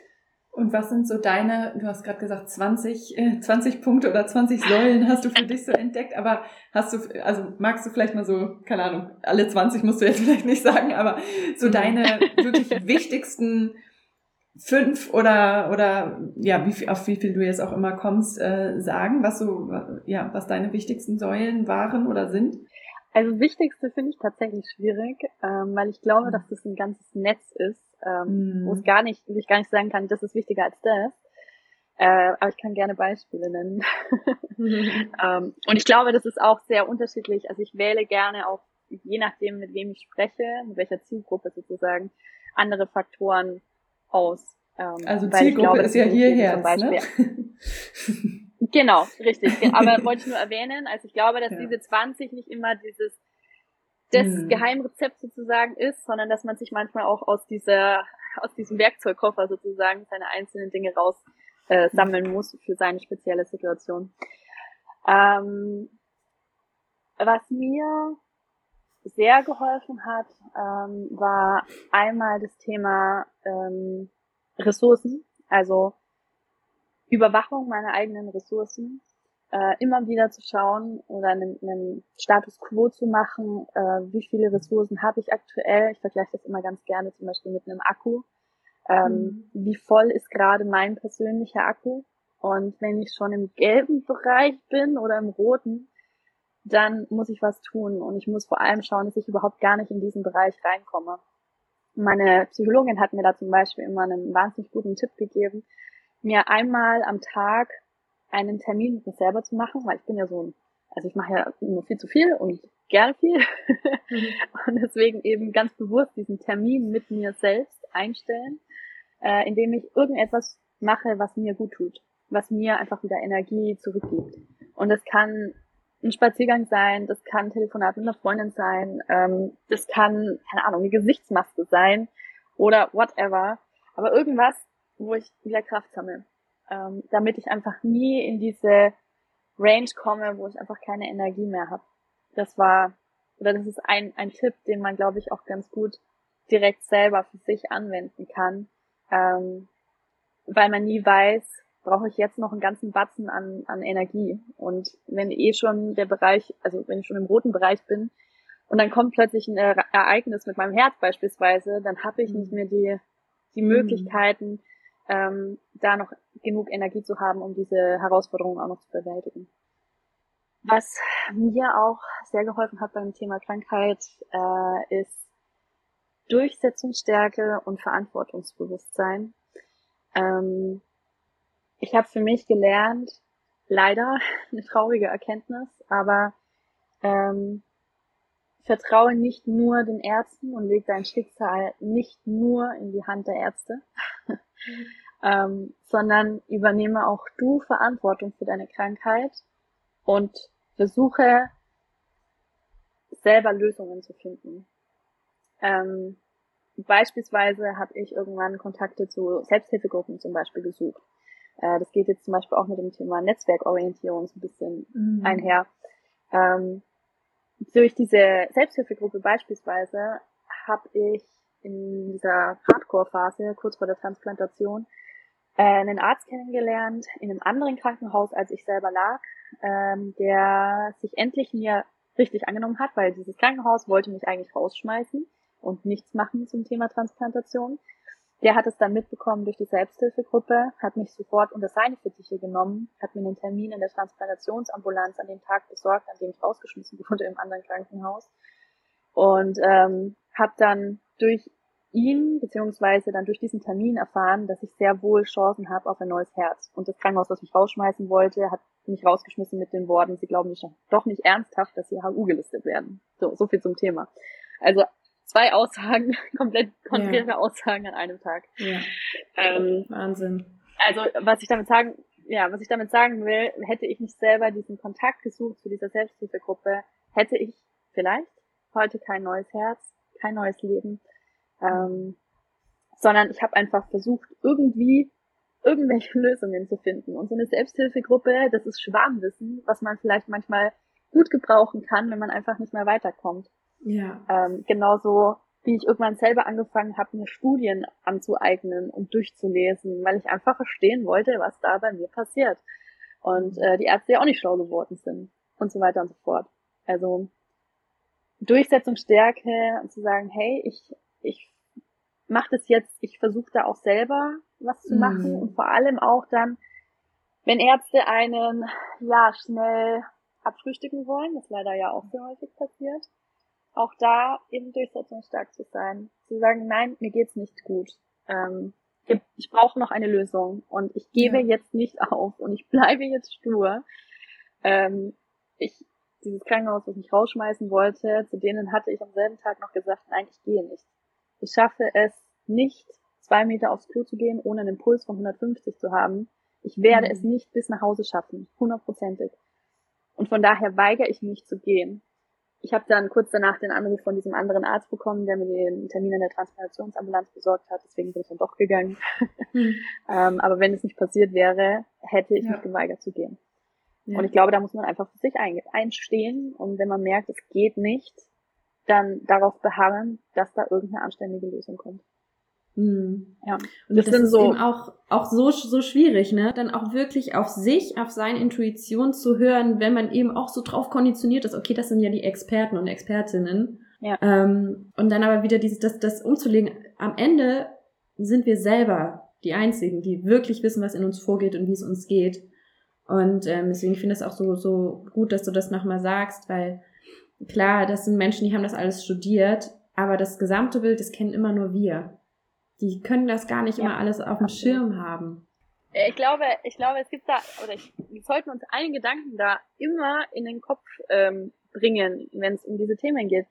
Speaker 1: Und was sind so deine, du hast gerade gesagt, 20, äh, 20 Punkte oder 20 Säulen hast du für dich so entdeckt, aber hast du, also magst du vielleicht mal so, keine Ahnung, alle 20 musst du jetzt (laughs) vielleicht nicht sagen, aber so mhm. deine wirklich (laughs) wichtigsten fünf oder, oder ja, wie viel, auf wie viel du jetzt auch immer kommst, äh, sagen, was so, ja, was deine wichtigsten Säulen waren oder sind?
Speaker 3: Also wichtigste finde ich tatsächlich schwierig, ähm, weil ich glaube, mhm. dass das ein ganzes Netz ist ähm, mm. wo es gar nicht, wo ich gar nicht sagen kann, das ist wichtiger als das. Äh, aber ich kann gerne Beispiele nennen. (laughs) ähm, und ich glaube, das ist auch sehr unterschiedlich. Also ich wähle gerne auch, je nachdem, mit wem ich spreche, mit welcher Zielgruppe sozusagen, andere Faktoren aus.
Speaker 1: Ähm, also Zielgruppe glaube, ist ja hierher. Ne? (laughs)
Speaker 3: genau, richtig. Aber wollte ich nur erwähnen, also ich glaube, dass ja. diese 20 nicht immer dieses das mhm. Geheimrezept sozusagen ist, sondern dass man sich manchmal auch aus dieser, aus diesem Werkzeugkoffer sozusagen seine einzelnen Dinge raus äh, sammeln muss für seine spezielle Situation. Ähm, was mir sehr geholfen hat, ähm, war einmal das Thema ähm, Ressourcen, also Überwachung meiner eigenen Ressourcen äh, immer wieder zu schauen oder einen, einen Status quo zu machen, äh, wie viele Ressourcen habe ich aktuell. Ich vergleiche das immer ganz gerne zum Beispiel mit einem Akku. Ähm, mhm. Wie voll ist gerade mein persönlicher Akku? Und wenn ich schon im gelben Bereich bin oder im roten, dann muss ich was tun. Und ich muss vor allem schauen, dass ich überhaupt gar nicht in diesen Bereich reinkomme. Meine Psychologin hat mir da zum Beispiel immer einen wahnsinnig guten Tipp gegeben, mir einmal am Tag einen Termin mit mir selber zu machen, weil ich bin ja so ein, also ich mache ja nur viel zu viel und gerne viel. Mhm. (laughs) und deswegen eben ganz bewusst diesen Termin mit mir selbst einstellen, äh, indem ich irgendetwas mache, was mir gut tut, was mir einfach wieder Energie zurückgibt. Und das kann ein Spaziergang sein, das kann ein Telefonat mit einer Freundin sein, ähm, das kann, keine Ahnung, eine Gesichtsmaske sein oder whatever. Aber irgendwas, wo ich wieder Kraft sammle ähm, damit ich einfach nie in diese Range komme, wo ich einfach keine Energie mehr habe. Das war, oder das ist ein, ein Tipp, den man, glaube ich, auch ganz gut direkt selber für sich anwenden kann, ähm, weil man nie weiß, brauche ich jetzt noch einen ganzen Batzen an, an Energie. Und wenn eh schon der Bereich, also wenn ich schon im roten Bereich bin, und dann kommt plötzlich ein Ereignis mit meinem Herz beispielsweise, dann habe ich nicht mhm. mehr die, die. Möglichkeiten, ähm, da noch genug Energie zu haben, um diese Herausforderungen auch noch zu bewältigen. Was mir auch sehr geholfen hat beim Thema Krankheit, äh, ist Durchsetzungsstärke und Verantwortungsbewusstsein. Ähm, ich habe für mich gelernt, leider (laughs) eine traurige Erkenntnis, aber ähm, vertraue nicht nur den Ärzten und leg dein Schicksal nicht nur in die Hand der Ärzte, (laughs) ähm, sondern übernehme auch du Verantwortung für deine Krankheit und versuche selber Lösungen zu finden. Ähm, beispielsweise habe ich irgendwann Kontakte zu Selbsthilfegruppen zum Beispiel gesucht. Äh, das geht jetzt zum Beispiel auch mit dem Thema Netzwerkorientierung so ein bisschen mhm. einher. Ähm, durch diese Selbsthilfegruppe beispielsweise habe ich in dieser Hardcore-Phase, kurz vor der Transplantation, äh, einen Arzt kennengelernt in einem anderen Krankenhaus, als ich selber lag, ähm, der sich endlich mir richtig angenommen hat, weil dieses Krankenhaus wollte mich eigentlich rausschmeißen und nichts machen zum Thema Transplantation. Der hat es dann mitbekommen durch die Selbsthilfegruppe, hat mich sofort unter seine Fittiche genommen, hat mir einen Termin in der Transplantationsambulanz an dem Tag besorgt, an dem ich rausgeschmissen (laughs) wurde im anderen Krankenhaus. Und ähm, habe dann durch ihn beziehungsweise dann durch diesen Termin erfahren, dass ich sehr wohl Chancen habe auf ein neues Herz. Und das Krankenhaus, das mich rausschmeißen wollte, hat mich rausgeschmissen mit den Worten, sie glauben nicht, doch nicht ernsthaft, dass sie HU gelistet werden. So, so viel zum Thema. Also zwei Aussagen, (laughs) komplett konträre ja. Aussagen an einem Tag.
Speaker 2: Ja. Ähm, Wahnsinn.
Speaker 3: Also was ich damit sagen, ja, was ich damit sagen will, hätte ich nicht selber diesen Kontakt gesucht zu dieser Selbsthilfegruppe, hätte ich vielleicht heute kein neues Herz, kein neues Leben, ähm, sondern ich habe einfach versucht, irgendwie irgendwelche (laughs) Lösungen zu finden. Und so eine Selbsthilfegruppe, das ist Schwarmwissen, was man vielleicht manchmal gut gebrauchen kann, wenn man einfach nicht mehr weiterkommt.
Speaker 2: Ja.
Speaker 3: Ähm, genauso wie ich irgendwann selber angefangen habe, mir Studien anzueignen und durchzulesen, weil ich einfach verstehen wollte, was da bei mir passiert. Und äh, die Ärzte ja auch nicht schlau geworden sind und so weiter und so fort. Also Durchsetzungsstärke und zu sagen, hey, ich, ich mache das jetzt, ich versuche da auch selber was zu machen
Speaker 2: Mhm.
Speaker 3: und vor allem auch dann, wenn Ärzte einen ja schnell abfrühstücken wollen, was leider ja auch sehr häufig passiert, auch da eben durchsetzungsstark zu sein, zu sagen, nein, mir geht's nicht gut. Ähm, ich, ich brauche noch eine Lösung und ich gebe
Speaker 2: Ja.
Speaker 3: jetzt nicht (laughs) auf und ich bleibe jetzt stur. Ähm, ich, dieses Krankenhaus, das ich mich rausschmeißen wollte, zu denen hatte ich am selben Tag noch gesagt, nein, ich gehe nicht. Ich schaffe es nicht, zwei Meter aufs Klo zu gehen, ohne einen Puls von 150 zu haben. Ich werde
Speaker 2: Mhm.
Speaker 3: es nicht bis nach Hause schaffen, hundertprozentig. Und von daher weigere ich mich zu gehen. Ich habe dann kurz danach den Anruf von diesem anderen Arzt bekommen, der mir den Termin in der Transplantationsambulanz besorgt hat. Deswegen bin ich dann doch gegangen. (laughs)
Speaker 2: Hm.
Speaker 3: Ähm, aber wenn es nicht passiert wäre, hätte ich
Speaker 1: Ja.
Speaker 3: mich geweigert zu gehen.
Speaker 2: Ja.
Speaker 3: Und ich glaube, da muss man einfach für sich ein, einstehen. Und wenn man merkt, es geht nicht, dann darauf beharren, dass da irgendeine anständige Lösung kommt.
Speaker 2: Hm.
Speaker 3: Ja.
Speaker 2: Und
Speaker 3: Das
Speaker 2: das, ist
Speaker 3: so-
Speaker 2: eben auch, auch so, so schwierig, ne? Dann auch wirklich auf sich, auf seine Intuition zu hören, wenn man eben auch so drauf konditioniert ist, okay, das sind ja die Experten und Expertinnen.
Speaker 3: Ja.
Speaker 2: Ähm, und dann aber wieder dieses, das, das umzulegen. Am Ende sind wir selber die Einzigen, die wirklich wissen, was in uns vorgeht und wie es uns geht. Und ähm, deswegen finde ich es auch so, so gut, dass du das nochmal sagst, weil klar, das sind Menschen, die haben das alles studiert, aber das gesamte Bild, das kennen immer nur wir. Die können das gar nicht
Speaker 3: Ja,
Speaker 2: immer alles auf dem. Schirm haben.
Speaker 3: Äh, Ich glaube, ich glaube, es gibt da, oder ich, wir sollten uns einen Gedanken da immer in den Kopf ähm, bringen, wenn es um diese Themen geht.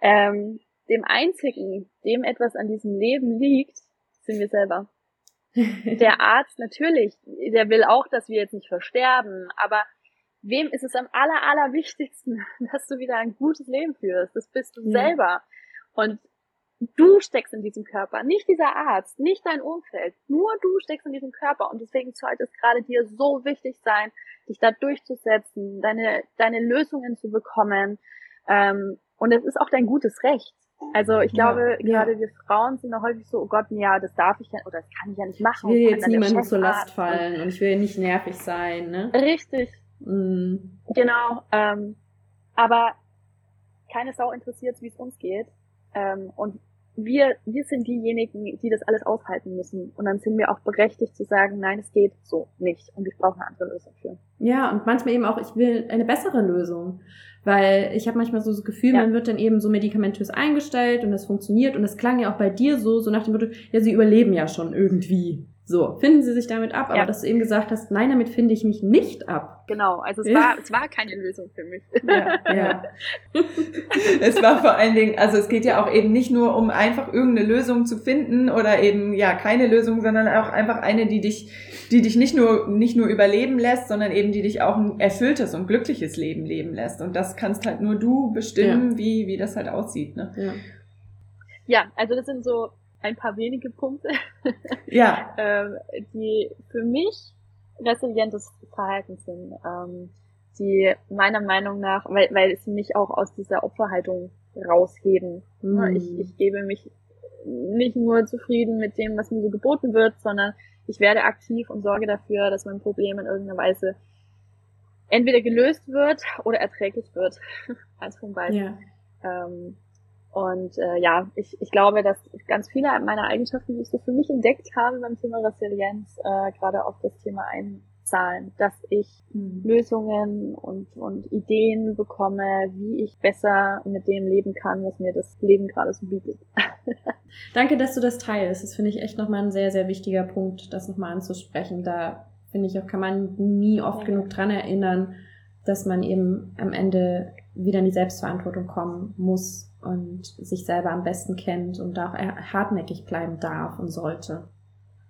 Speaker 3: Ähm, dem einzigen, dem etwas an diesem Leben liegt, sind wir selber. (laughs) Der Arzt natürlich, der will auch, dass wir jetzt nicht versterben, aber wem ist es am aller, allerwichtigsten, (laughs) dass du wieder ein gutes Leben führst? Das bist du
Speaker 2: Ja.
Speaker 3: selber. Und du steckst in diesem Körper, nicht dieser Arzt, nicht dein Umfeld, nur du steckst in diesem Körper und deswegen sollte es gerade dir so wichtig sein, dich da durchzusetzen, deine, deine Lösungen zu bekommen. Ähm, und es ist auch dein gutes Recht. Also ich
Speaker 2: Ja,
Speaker 3: glaube,
Speaker 2: ja.
Speaker 3: gerade wir Frauen sind da häufig so, oh Gott, ja, das darf ich ja, oder das kann ich ja nicht
Speaker 2: Ich
Speaker 3: machen.
Speaker 2: will
Speaker 3: Und
Speaker 2: jetzt niemandem zur Last fallen und ich will nicht nervig sein, ne?
Speaker 3: Richtig,
Speaker 2: Mm.
Speaker 3: Genau, ähm, aber keine Sau interessiert, wie es uns geht. Ähm, und wir, wir sind diejenigen, die das alles aushalten müssen. Und dann sind wir auch berechtigt zu sagen, nein, es geht so nicht. Und ich brauche eine andere Lösung für.
Speaker 2: Ja, und manchmal eben auch, ich will eine bessere Lösung. Weil ich habe manchmal so das Gefühl,
Speaker 3: Ja.
Speaker 2: man wird dann eben so medikamentös eingestellt und das funktioniert. Und das klang ja auch bei dir so, so nach dem Motto, ja, sie überleben ja schon irgendwie. So, finden sie sich damit ab, aber
Speaker 3: Ja.
Speaker 2: dass du eben gesagt hast, nein, damit finde ich mich nicht ab.
Speaker 3: Genau, also es
Speaker 2: Ja.
Speaker 3: war, es war keine Lösung für mich.
Speaker 1: Ja,
Speaker 2: Ja. (laughs)
Speaker 1: es war vor allen Dingen, also es geht ja auch eben nicht nur um einfach irgendeine Lösung zu finden oder eben ja keine Lösung, sondern auch einfach eine, die dich, die dich nicht nur nicht nur überleben lässt, sondern eben die dich auch ein erfülltes und glückliches Leben leben lässt. Und das kannst halt nur du bestimmen, wie wie das halt aussieht. Ne?
Speaker 2: Ja.
Speaker 3: Ja, also das sind so ein paar wenige Punkte, (laughs)
Speaker 1: Ja, (laughs)
Speaker 3: ähm, die für mich resilientes Verhalten sind, ähm, die meiner Meinung nach, weil, weil es mich auch aus dieser Opferhaltung rausheben.
Speaker 2: Mhm.
Speaker 3: Ich, ich gebe mich nicht nur zufrieden mit dem, was mir so geboten wird, sondern ich werde aktiv und sorge dafür, dass mein Problem in irgendeiner Weise entweder gelöst wird oder erträglich wird. (laughs) Eins von beiden.
Speaker 2: ja.
Speaker 3: Ähm, und äh, ja, ich, ich glaube, dass ganz viele meiner Eigenschaften, die ich so für mich entdeckt habe beim Thema Resilienz, äh, gerade auf das Thema einzahlen, dass ich
Speaker 2: Mhm.
Speaker 3: Lösungen und, und Ideen bekomme, wie ich besser mit dem leben kann, was mir das Leben gerade so bietet. (laughs)
Speaker 2: Danke, dass du das teilst. Das finde ich echt nochmal ein sehr, sehr wichtiger Punkt, das nochmal anzusprechen. Da finde ich auch, kann man nie oft
Speaker 3: Ja.
Speaker 2: genug dran erinnern, dass man eben am Ende wieder in die Selbstverantwortung kommen muss und sich selber am besten kennt und da auch hartnäckig bleiben darf und sollte.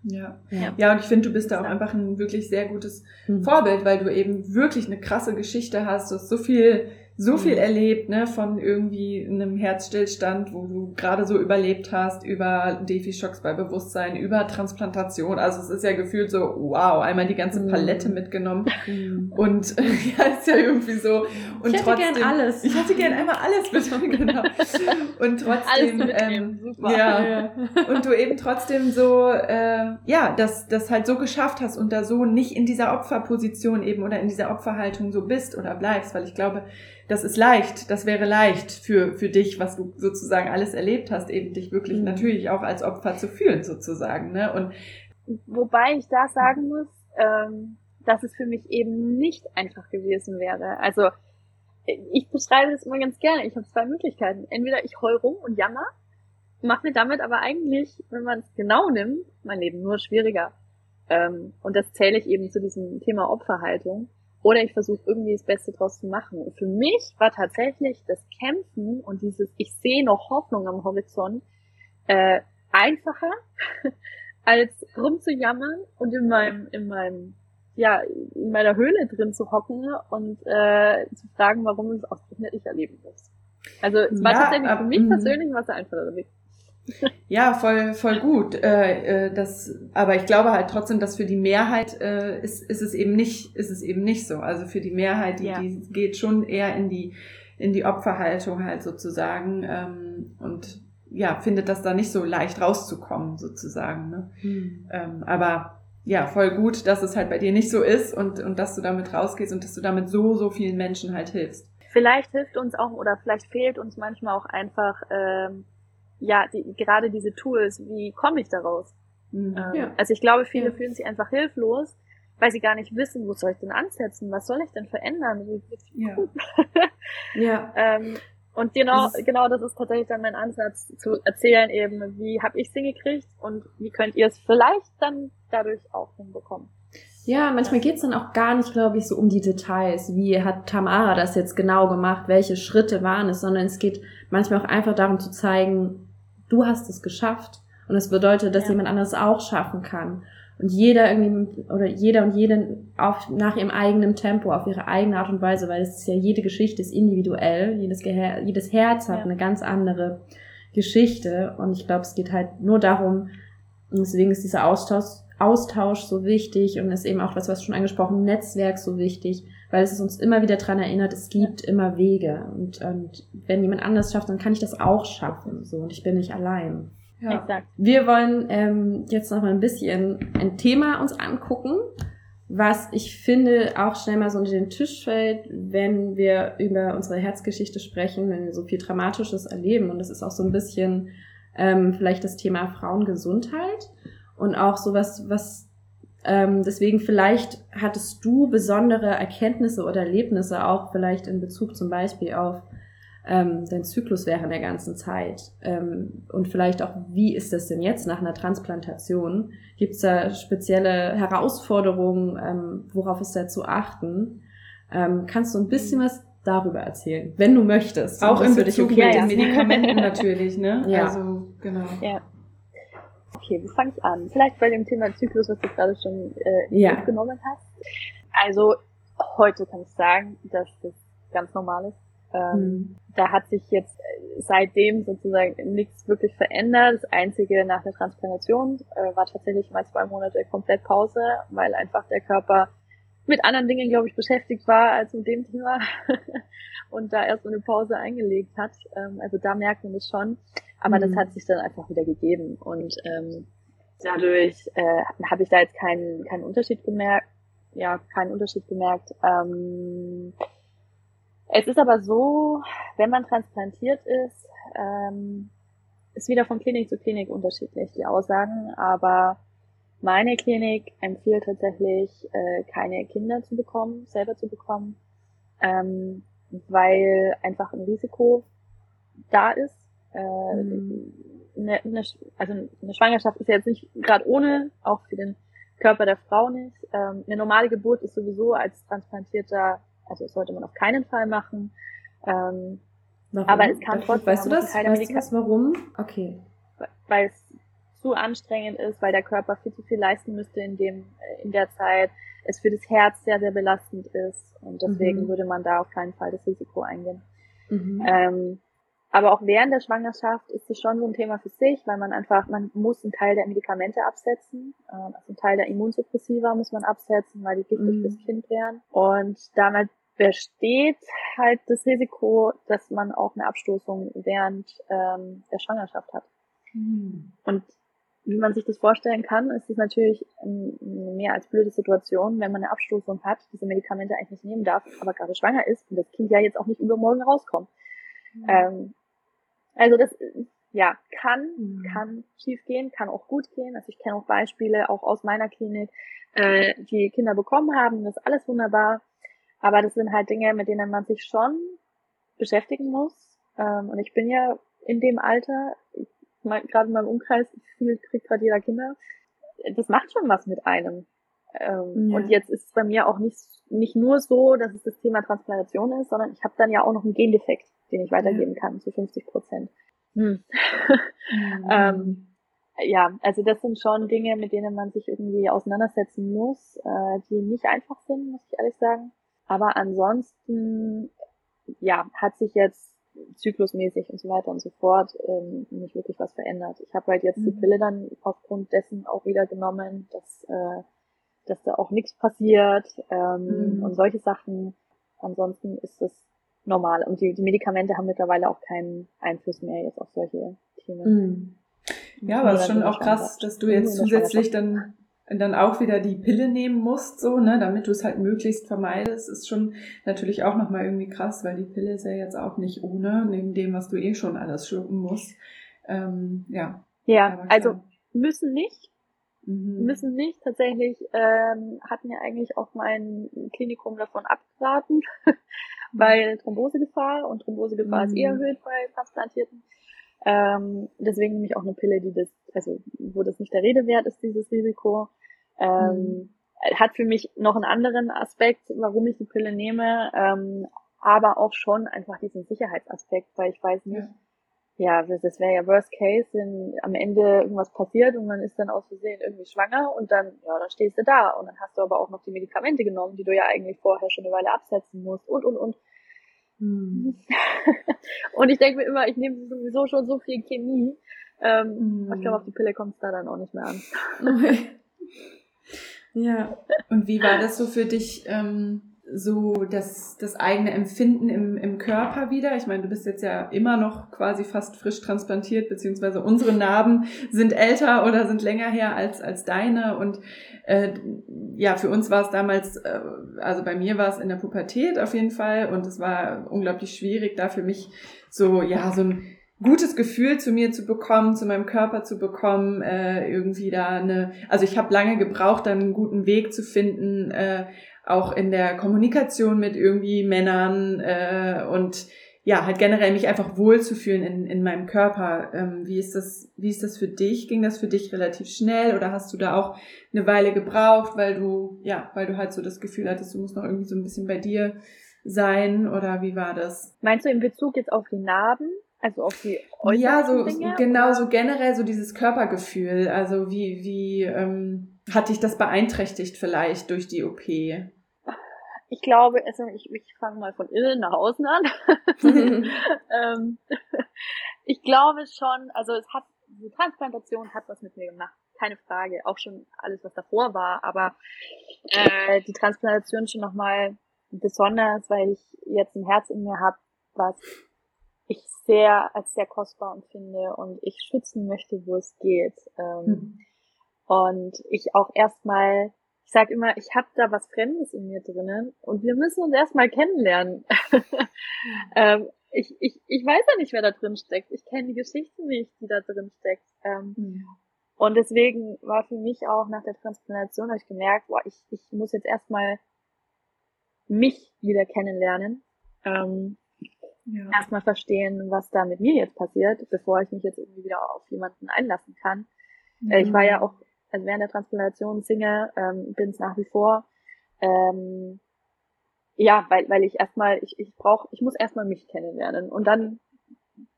Speaker 1: ja.
Speaker 2: Ja.
Speaker 1: Ja, und ich finde, du bist da auch einfach ein wirklich sehr gutes
Speaker 2: Mhm.
Speaker 1: Vorbild, weil du eben wirklich eine krasse Geschichte hast. Du hast so viel so viel mhm. erlebt, ne, von irgendwie einem Herzstillstand, wo du gerade so überlebt hast, über Defi-Schocks bei Bewusstsein, über Transplantation. Also es ist ja gefühlt so, wow, einmal die ganze mhm. Palette mitgenommen. Mhm. Und (laughs) ja, ist ja irgendwie so. Und
Speaker 2: ich hätte trotzdem, gern alles.
Speaker 1: Ich hätte gern einmal alles (laughs) mitnehmen, genau. Und trotzdem, ähm, ja, ja, und du eben trotzdem so, äh, ja, das, das halt so geschafft hast und da so nicht in dieser Opferposition eben oder in dieser Opferhaltung so bist oder bleibst, weil ich glaube, das ist leicht, das wäre leicht für, für dich, was du sozusagen alles erlebt hast, eben dich wirklich mhm. natürlich auch als Opfer zu fühlen sozusagen. Ne? Und
Speaker 3: Wobei ich da sagen muss, ähm, dass es für mich eben nicht einfach gewesen wäre. Also ich beschreibe das immer ganz gerne. Ich habe zwei Möglichkeiten. Entweder ich heul rum und jammer, mache mir damit aber eigentlich, wenn man es genau nimmt, mein Leben nur schwieriger. Ähm, und das zähle ich eben zu diesem Thema Opferhaltung. Oder ich versuche irgendwie das Beste draus zu machen. Und für mich war tatsächlich das Kämpfen und dieses, ich sehe noch Hoffnung am Horizont, äh, einfacher, (laughs) als rumzujammern und in meinem, in meinem, ja, in meiner Höhle drin zu hocken und äh, zu fragen, warum es ausgerechnet ich erleben muss. Also es war ja, tatsächlich für mich persönlich was einfacher Weg.
Speaker 1: Ja, voll, voll gut. Äh, äh, das, aber ich glaube halt trotzdem, dass für die Mehrheit äh, ist, ist es eben nicht, ist es eben nicht so. Also für die Mehrheit, die, ja. die geht schon eher in die in die Opferhaltung halt sozusagen ähm, und ja findet das da nicht so leicht rauszukommen sozusagen. Ne? Hm. Ähm, aber ja, voll gut, dass es halt bei dir nicht so ist und und dass du damit rausgehst und dass du damit so so vielen Menschen halt hilfst.
Speaker 3: Vielleicht hilft uns auch oder vielleicht fehlt uns manchmal auch einfach ähm, ja, die, gerade diese Tools, wie komme ich daraus? Mhm. Ähm, ja. Also ich glaube, viele ja. fühlen sich einfach hilflos, weil sie gar nicht wissen, wo soll ich denn ansetzen, was soll ich denn verändern? Ja. (laughs) ja. (laughs) ähm, und genau, das genau das ist tatsächlich dann mein Ansatz, zu erzählen eben, wie habe ich es hingekriegt und wie könnt ihr es vielleicht dann dadurch auch hinbekommen.
Speaker 2: Ja, manchmal geht's dann auch gar nicht, glaube ich, so um die Details. Wie hat Tamara das jetzt genau gemacht? Welche Schritte waren es? Sondern es geht manchmal auch einfach darum zu zeigen, du hast es geschafft. Und es bedeutet, dass ja. jemand anderes auch schaffen kann. Und jeder irgendwie, oder jeder und jede auf, nach ihrem eigenen Tempo, auf ihre eigene Art und Weise, weil es ist ja, jede Geschichte ist individuell, jedes, Geher jedes Herz hat ja. eine ganz andere Geschichte. Und ich glaube, es geht halt nur darum, und deswegen ist dieser Austausch, Austausch so wichtig und ist eben auch was, was schon angesprochen, Netzwerk so wichtig, weil es uns immer wieder dran erinnert, es gibt immer Wege. Und, und wenn jemand anders schafft, dann kann ich das auch schaffen. So, und ich bin nicht allein. Ja. Exakt. Wir wollen ähm, jetzt noch mal ein bisschen ein Thema uns angucken, was ich finde auch schnell mal so unter den Tisch fällt, wenn wir über unsere Herzgeschichte sprechen, wenn wir so viel Dramatisches erleben. Und das ist auch so ein bisschen ähm, vielleicht das Thema Frauengesundheit und auch sowas, was ähm, deswegen vielleicht hattest du besondere Erkenntnisse oder Erlebnisse auch vielleicht in Bezug zum Beispiel auf ähm, deinen Zyklus während der ganzen Zeit ähm, und vielleicht auch, wie ist das denn jetzt nach einer Transplantation? Gibt es da spezielle Herausforderungen? Ähm, worauf ist da zu achten? Ähm, kannst du ein bisschen was darüber erzählen, wenn du möchtest?
Speaker 1: Auch in Bezug okay mit den Medikamenten natürlich, ne?
Speaker 3: Ja. Also genau. Ja. Okay, wie fange ich an? Vielleicht bei dem Thema Zyklus, was du gerade schon äh, ja. genommen hast. Also heute kann ich sagen, dass das ganz normal ist. Ähm, mhm. Da hat sich jetzt äh, seitdem sozusagen nichts wirklich verändert. Das Einzige nach der Transplantation äh, war tatsächlich mal zwei Monate komplett Pause, weil einfach der Körper mit anderen Dingen, glaube ich, beschäftigt war als mit dem Thema (laughs) und da erst so eine Pause eingelegt hat. Ähm, also da merkt man das schon. Aber mhm. das hat sich dann einfach wieder gegeben und ähm, dadurch äh, habe ich da jetzt keinen keinen Unterschied gemerkt. Ja, keinen Unterschied gemerkt. Ähm, es ist aber so, wenn man transplantiert ist, ähm, ist wieder von Klinik zu Klinik unterschiedlich die Aussagen, aber meine Klinik empfiehlt tatsächlich, äh, keine Kinder zu bekommen, selber zu bekommen, ähm, weil einfach ein Risiko da ist äh, mhm. also eine Schwangerschaft ist ja jetzt nicht gerade ohne, auch für den Körper der Frau nicht. Ähm, eine normale Geburt ist sowieso als transplantierter, also sollte man auf keinen Fall machen. Ähm,
Speaker 2: warum? Aber es kann trotzdem. Weißt du das? Weißt du das warum? Okay.
Speaker 3: Weil es zu anstrengend ist, weil der Körper viel zu viel leisten müsste in dem in der Zeit. es für das Herz sehr, sehr belastend ist. Und deswegen
Speaker 2: Mhm.
Speaker 3: würde man da auf keinen Fall das Risiko eingehen.
Speaker 2: Mhm.
Speaker 3: Ähm, aber auch während der Schwangerschaft ist es schon so ein Thema für sich, weil man einfach, man muss einen Teil der Medikamente absetzen, äh, also einen Teil der Immunsuppressiva muss man absetzen, weil die giftig
Speaker 2: Mhm.
Speaker 3: fürs Kind wären. Und damit besteht halt das Risiko, dass man auch eine Abstoßung während ähm, der Schwangerschaft hat.
Speaker 1: Hm.
Speaker 3: Und wie man sich das vorstellen kann, ist es natürlich ähm, eine mehr als blöde Situation, wenn man eine Abstoßung hat, diese Medikamente eigentlich nicht nehmen darf, aber gerade schwanger ist und das Kind ja jetzt auch nicht übermorgen rauskommt. Ähm, also das, ja, kann,
Speaker 2: Mhm.
Speaker 3: kann schief gehen, kann auch gut gehen. Also ich kenne auch Beispiele, auch aus meiner Klinik, äh, die Kinder bekommen haben, das ist alles wunderbar. Aber das sind halt Dinge, mit denen man sich schon beschäftigen muss. Ähm, und ich bin ja in dem Alter, ich mein, gerade in meinem Umkreis, gefühlt kriegt gerade jeder Kinder. Das macht schon was mit einem. Ähm,
Speaker 2: Ja.
Speaker 3: Und jetzt ist es bei mir auch nicht, nicht nur so, dass es das Thema Transplantation ist, sondern ich habe dann ja auch noch einen Gendefekt, den ich weitergeben kann zu 50 Prozent. Hm. (laughs) ähm, ja, also das sind schon Dinge, mit denen man sich irgendwie auseinandersetzen muss, äh, die nicht einfach sind, muss ich ehrlich sagen. Aber ansonsten, ja, hat sich jetzt zyklusmäßig und so weiter und so fort ähm, nicht wirklich was verändert. Ich habe halt jetzt die
Speaker 2: Mhm.
Speaker 3: Pille dann aufgrund dessen auch wieder genommen, dass, äh, dass da auch nichts passiert ähm,
Speaker 2: Mhm.
Speaker 3: und solche Sachen. Ansonsten ist das normal. Und die, die Medikamente haben mittlerweile auch keinen Einfluss mehr jetzt auf solche Themen.
Speaker 2: Mhm.
Speaker 1: Ja, aber es ist schon auch krass, dass du jetzt zusätzlich dann, dann auch wieder die Pille nehmen musst, so, ne, damit du es halt möglichst vermeidest, ist schon natürlich auch nochmal irgendwie krass, weil die Pille ist ja jetzt auch nicht ohne, neben dem, was du eh schon alles schlucken musst. Ähm, ja.
Speaker 3: Ja, also müssen nicht,
Speaker 1: Mhm.
Speaker 3: müssen nicht. Tatsächlich ähm, hat mir eigentlich auch mein Klinikum davon abgeraten, (laughs) weil Thrombosegefahr und Thrombosegefahr ist eh
Speaker 2: Mhm.
Speaker 3: erhöht bei Transplantierten. Ähm, deswegen nehme ich auch eine Pille, die das, also wo das nicht der Rede wert ist, dieses Risiko. Ähm, Hat für mich noch einen anderen Aspekt, warum ich die Pille nehme, ähm, aber auch schon einfach diesen Sicherheitsaspekt, weil ich weiß nicht,
Speaker 1: Ja.
Speaker 3: Ja, das, das wäre ja Worst Case, wenn am Ende irgendwas passiert und man ist dann aus Versehen irgendwie schwanger und dann, ja, dann stehst du da und dann hast du aber auch noch die Medikamente genommen, die du ja eigentlich vorher schon eine Weile absetzen musst und, und, und.
Speaker 2: Mhm. (laughs)
Speaker 3: Und ich denke mir immer, ich nehme sowieso schon so viel Chemie. Ähm,
Speaker 1: Mhm.
Speaker 3: Ich glaube, auf die Pille kommt es da dann auch nicht mehr an. (laughs)
Speaker 2: ja.
Speaker 1: Und wie war das so für dich, ähm, so das, das eigene Empfinden im, im Körper wieder? Ich meine, du bist jetzt ja immer noch quasi fast frisch transplantiert, beziehungsweise unsere Narben sind älter oder sind länger her als, als deine. Und äh, ja, für uns war es damals, äh, also bei mir war es in der Pubertät auf jeden Fall und es war unglaublich schwierig, da für mich so, ja, so ein gutes Gefühl zu mir zu bekommen, zu meinem Körper zu bekommen, äh, irgendwie da eine, also ich habe lange gebraucht, dann einen guten Weg zu finden, äh, auch in der Kommunikation mit irgendwie Männern äh, und ja, halt generell mich einfach wohlzufühlen in, in meinem Körper. Ähm, wie ist das, wie ist das für dich? Ging das für dich relativ schnell oder hast du da auch eine Weile gebraucht, weil du, ja, weil du halt so das Gefühl hattest, du musst noch irgendwie so ein bisschen bei dir sein oder wie war das?
Speaker 3: Meinst du in Bezug jetzt auf die Narben? Also auf die äußeren
Speaker 1: Ja, so
Speaker 3: Dinge?
Speaker 1: genau,
Speaker 3: oder?
Speaker 1: so generell so dieses Körpergefühl. Also wie, wie ähm, hat dich das beeinträchtigt vielleicht durch die OP?
Speaker 3: Ich glaube, also ich, ich fange mal von innen nach außen an. (laughs) ähm, ich glaube schon, also es hat, die Transplantation hat was mit mir gemacht, keine Frage. Auch schon alles, was davor war, aber äh, die Transplantation schon nochmal besonders, weil ich jetzt ein Herz in mir habe, was ich sehr als sehr kostbar empfinde und ich schützen möchte, wo es geht. Ähm,
Speaker 1: Hm.
Speaker 3: Und ich auch erstmal, ich sage immer, ich habe da was Fremdes in mir drinnen und wir müssen uns erstmal kennenlernen. (laughs) ähm, ich, ich, ich weiß ja nicht, wer da drin steckt. Ich kenne die Geschichte nicht, die da drin steckt. Ähm, und deswegen war für mich auch nach der Transplantation, habe ich gemerkt, boah, ich, ich muss jetzt erstmal mich wieder kennenlernen. Ähm,
Speaker 1: Ja.
Speaker 3: erstmal verstehen, was da mit mir jetzt passiert, bevor ich mich jetzt irgendwie wieder auf jemanden einlassen kann. Äh, Ich war ja auch, also während der Transplantation Single, ähm, bin es nach wie vor. Ähm, ja, weil, weil ich erstmal, ich, ich brauche, ich muss erstmal mich kennenlernen und dann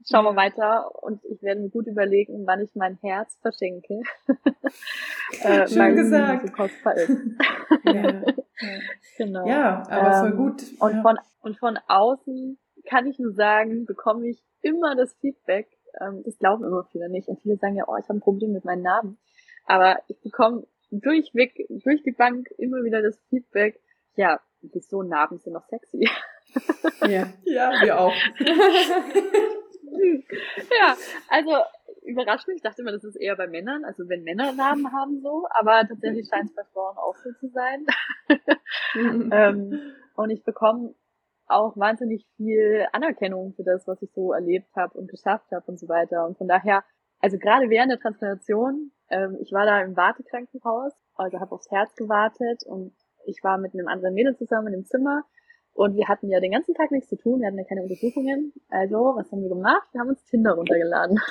Speaker 3: schauen wir weiter und ich werde mir gut überlegen, wann ich mein Herz verschenke. (laughs)
Speaker 1: äh, Schön gesagt. So
Speaker 3: kostbar ist. (laughs)
Speaker 1: ja. genau. Ja, aber voll ähm, gut.
Speaker 3: Und
Speaker 1: ja.
Speaker 3: von und von außen kann ich nur sagen, bekomme ich immer das Feedback. Ähm, das glauben immer viele nicht. Und viele sagen ja, oh, ich habe ein Problem mit meinen Narben. Aber ich bekomme durchweg, durch die Bank immer wieder das Feedback, ja, wieso Narben sind noch sexy.
Speaker 1: Ja, (laughs) ja wir auch. (laughs)
Speaker 3: ja, also überrascht mich. Ich dachte immer, das ist eher bei Männern, also wenn Männer Narben haben so, aber tatsächlich scheint es bei Frauen auch so zu sein. (laughs) ähm, und ich bekomme auch wahnsinnig viel Anerkennung für das, was ich so erlebt habe und geschafft habe und so weiter. Und von daher, also gerade während der Transplantation, ähm, ich war da im Wartekrankenhaus, also habe aufs Herz gewartet und ich war mit einem anderen Mädel zusammen im Zimmer und wir hatten ja den ganzen Tag nichts zu tun, wir hatten ja keine Untersuchungen. Also, was haben wir gemacht? Wir haben uns Tinder runtergeladen. (laughs)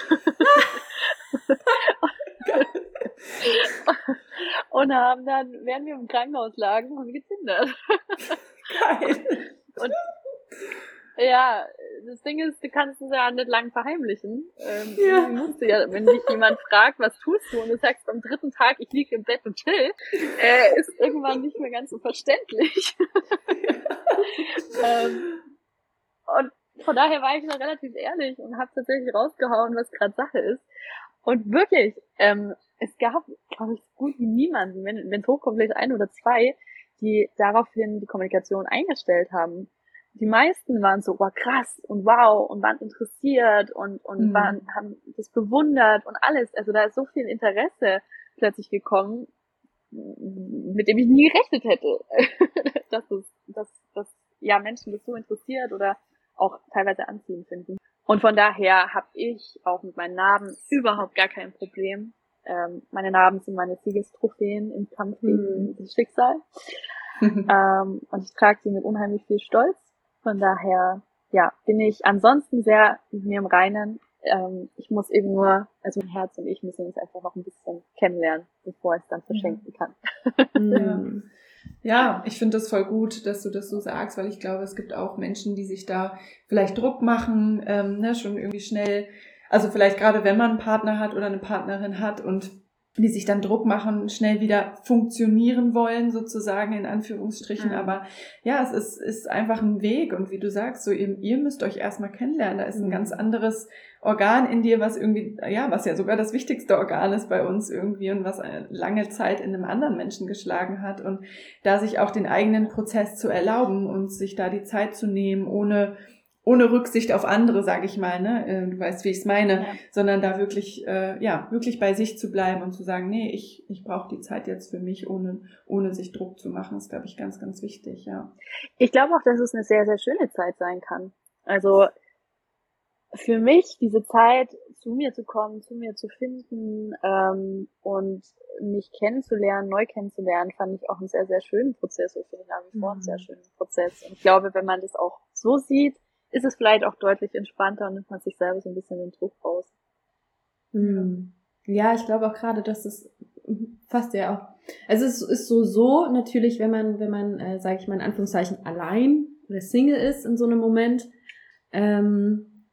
Speaker 3: und haben dann, während wir im Krankenhaus lagen, haben wir getindert. Geil. Und ja, das Ding ist, du kannst es ja nicht lang verheimlichen. Ähm, ja. Musst du ja, wenn dich jemand fragt, was tust du, und du sagst am dritten Tag, ich liege im Bett und chill, äh, ist irgendwann nicht mehr ganz so verständlich. (laughs) ähm, und von daher war ich noch relativ ehrlich und habe tatsächlich rausgehauen, was gerade Sache ist. Und wirklich, ähm, es gab, glaube ich, so gut wie niemanden, wenn es hochkommt, vielleicht ein oder zwei, die daraufhin die Kommunikation eingestellt haben die meisten waren so, wow, krass und wow und waren interessiert und, und mhm. waren, haben das bewundert und alles. Also da ist so viel Interesse plötzlich gekommen, mit dem ich nie gerechnet hätte, (laughs) dass es, dass, dass ja Menschen das so interessiert oder auch teilweise anziehen finden. Und von daher habe ich auch mit meinen Narben überhaupt gar kein Problem. Ähm, meine Narben sind meine Siegestrophäen im Kampf gegen mhm. das Schicksal. (laughs) ähm, und ich trage sie mit unheimlich viel Stolz. Von daher, ja, bin ich ansonsten sehr mit mir im Reinen. Ähm, ich muss eben nur, also mein Herz und ich müssen uns einfach noch ein bisschen kennenlernen, bevor ich es dann verschenken kann. (laughs)
Speaker 1: Ja. Ja, ich finde das voll gut, dass du das so sagst, weil ich glaube, es gibt auch Menschen, die sich da vielleicht Druck machen, ähm, ne, schon irgendwie schnell, also vielleicht gerade wenn man einen Partner hat oder eine Partnerin hat und die sich dann Druck machen, schnell wieder funktionieren wollen, sozusagen in Anführungsstrichen. Mhm. Aber ja, es ist, ist einfach ein Weg. Und wie du sagst, so ihr, ihr müsst euch erstmal kennenlernen. Da ist ein mhm. ganz anderes Organ in dir, was irgendwie, ja, was ja sogar das wichtigste Organ ist bei uns irgendwie und was eine lange Zeit in einem anderen Menschen geschlagen hat. Und da sich auch den eigenen Prozess zu erlauben und sich da die Zeit zu nehmen, ohne ohne Rücksicht auf andere, sage ich mal, ne? Äh, du weißt, wie ich es meine, ja. sondern da wirklich, äh, ja, wirklich bei sich zu bleiben und zu sagen, nee, ich, ich brauche die Zeit jetzt für mich, ohne, ohne sich Druck zu machen, ist, glaube ich, ganz, ganz wichtig, ja.
Speaker 3: Ich glaube auch, dass es eine sehr, sehr schöne Zeit sein kann. Also für mich diese Zeit, zu mir zu kommen, zu mir zu finden ähm, und mich kennenzulernen, neu kennenzulernen, fand ich auch einen sehr, sehr schönen Prozess. Ich finde nach wie vor einen sehr mhm. schönen Prozess. Und ich glaube, wenn man das auch so sieht, ist es vielleicht auch deutlich entspannter und nimmt man sich selber so ein bisschen den Druck raus.
Speaker 2: Hm. Ja, ich glaube auch gerade, dass es fast ja auch. Also es ist so so natürlich, wenn man wenn man äh, sage ich mal in Anführungszeichen allein oder Single ist in so einem Moment, ähm,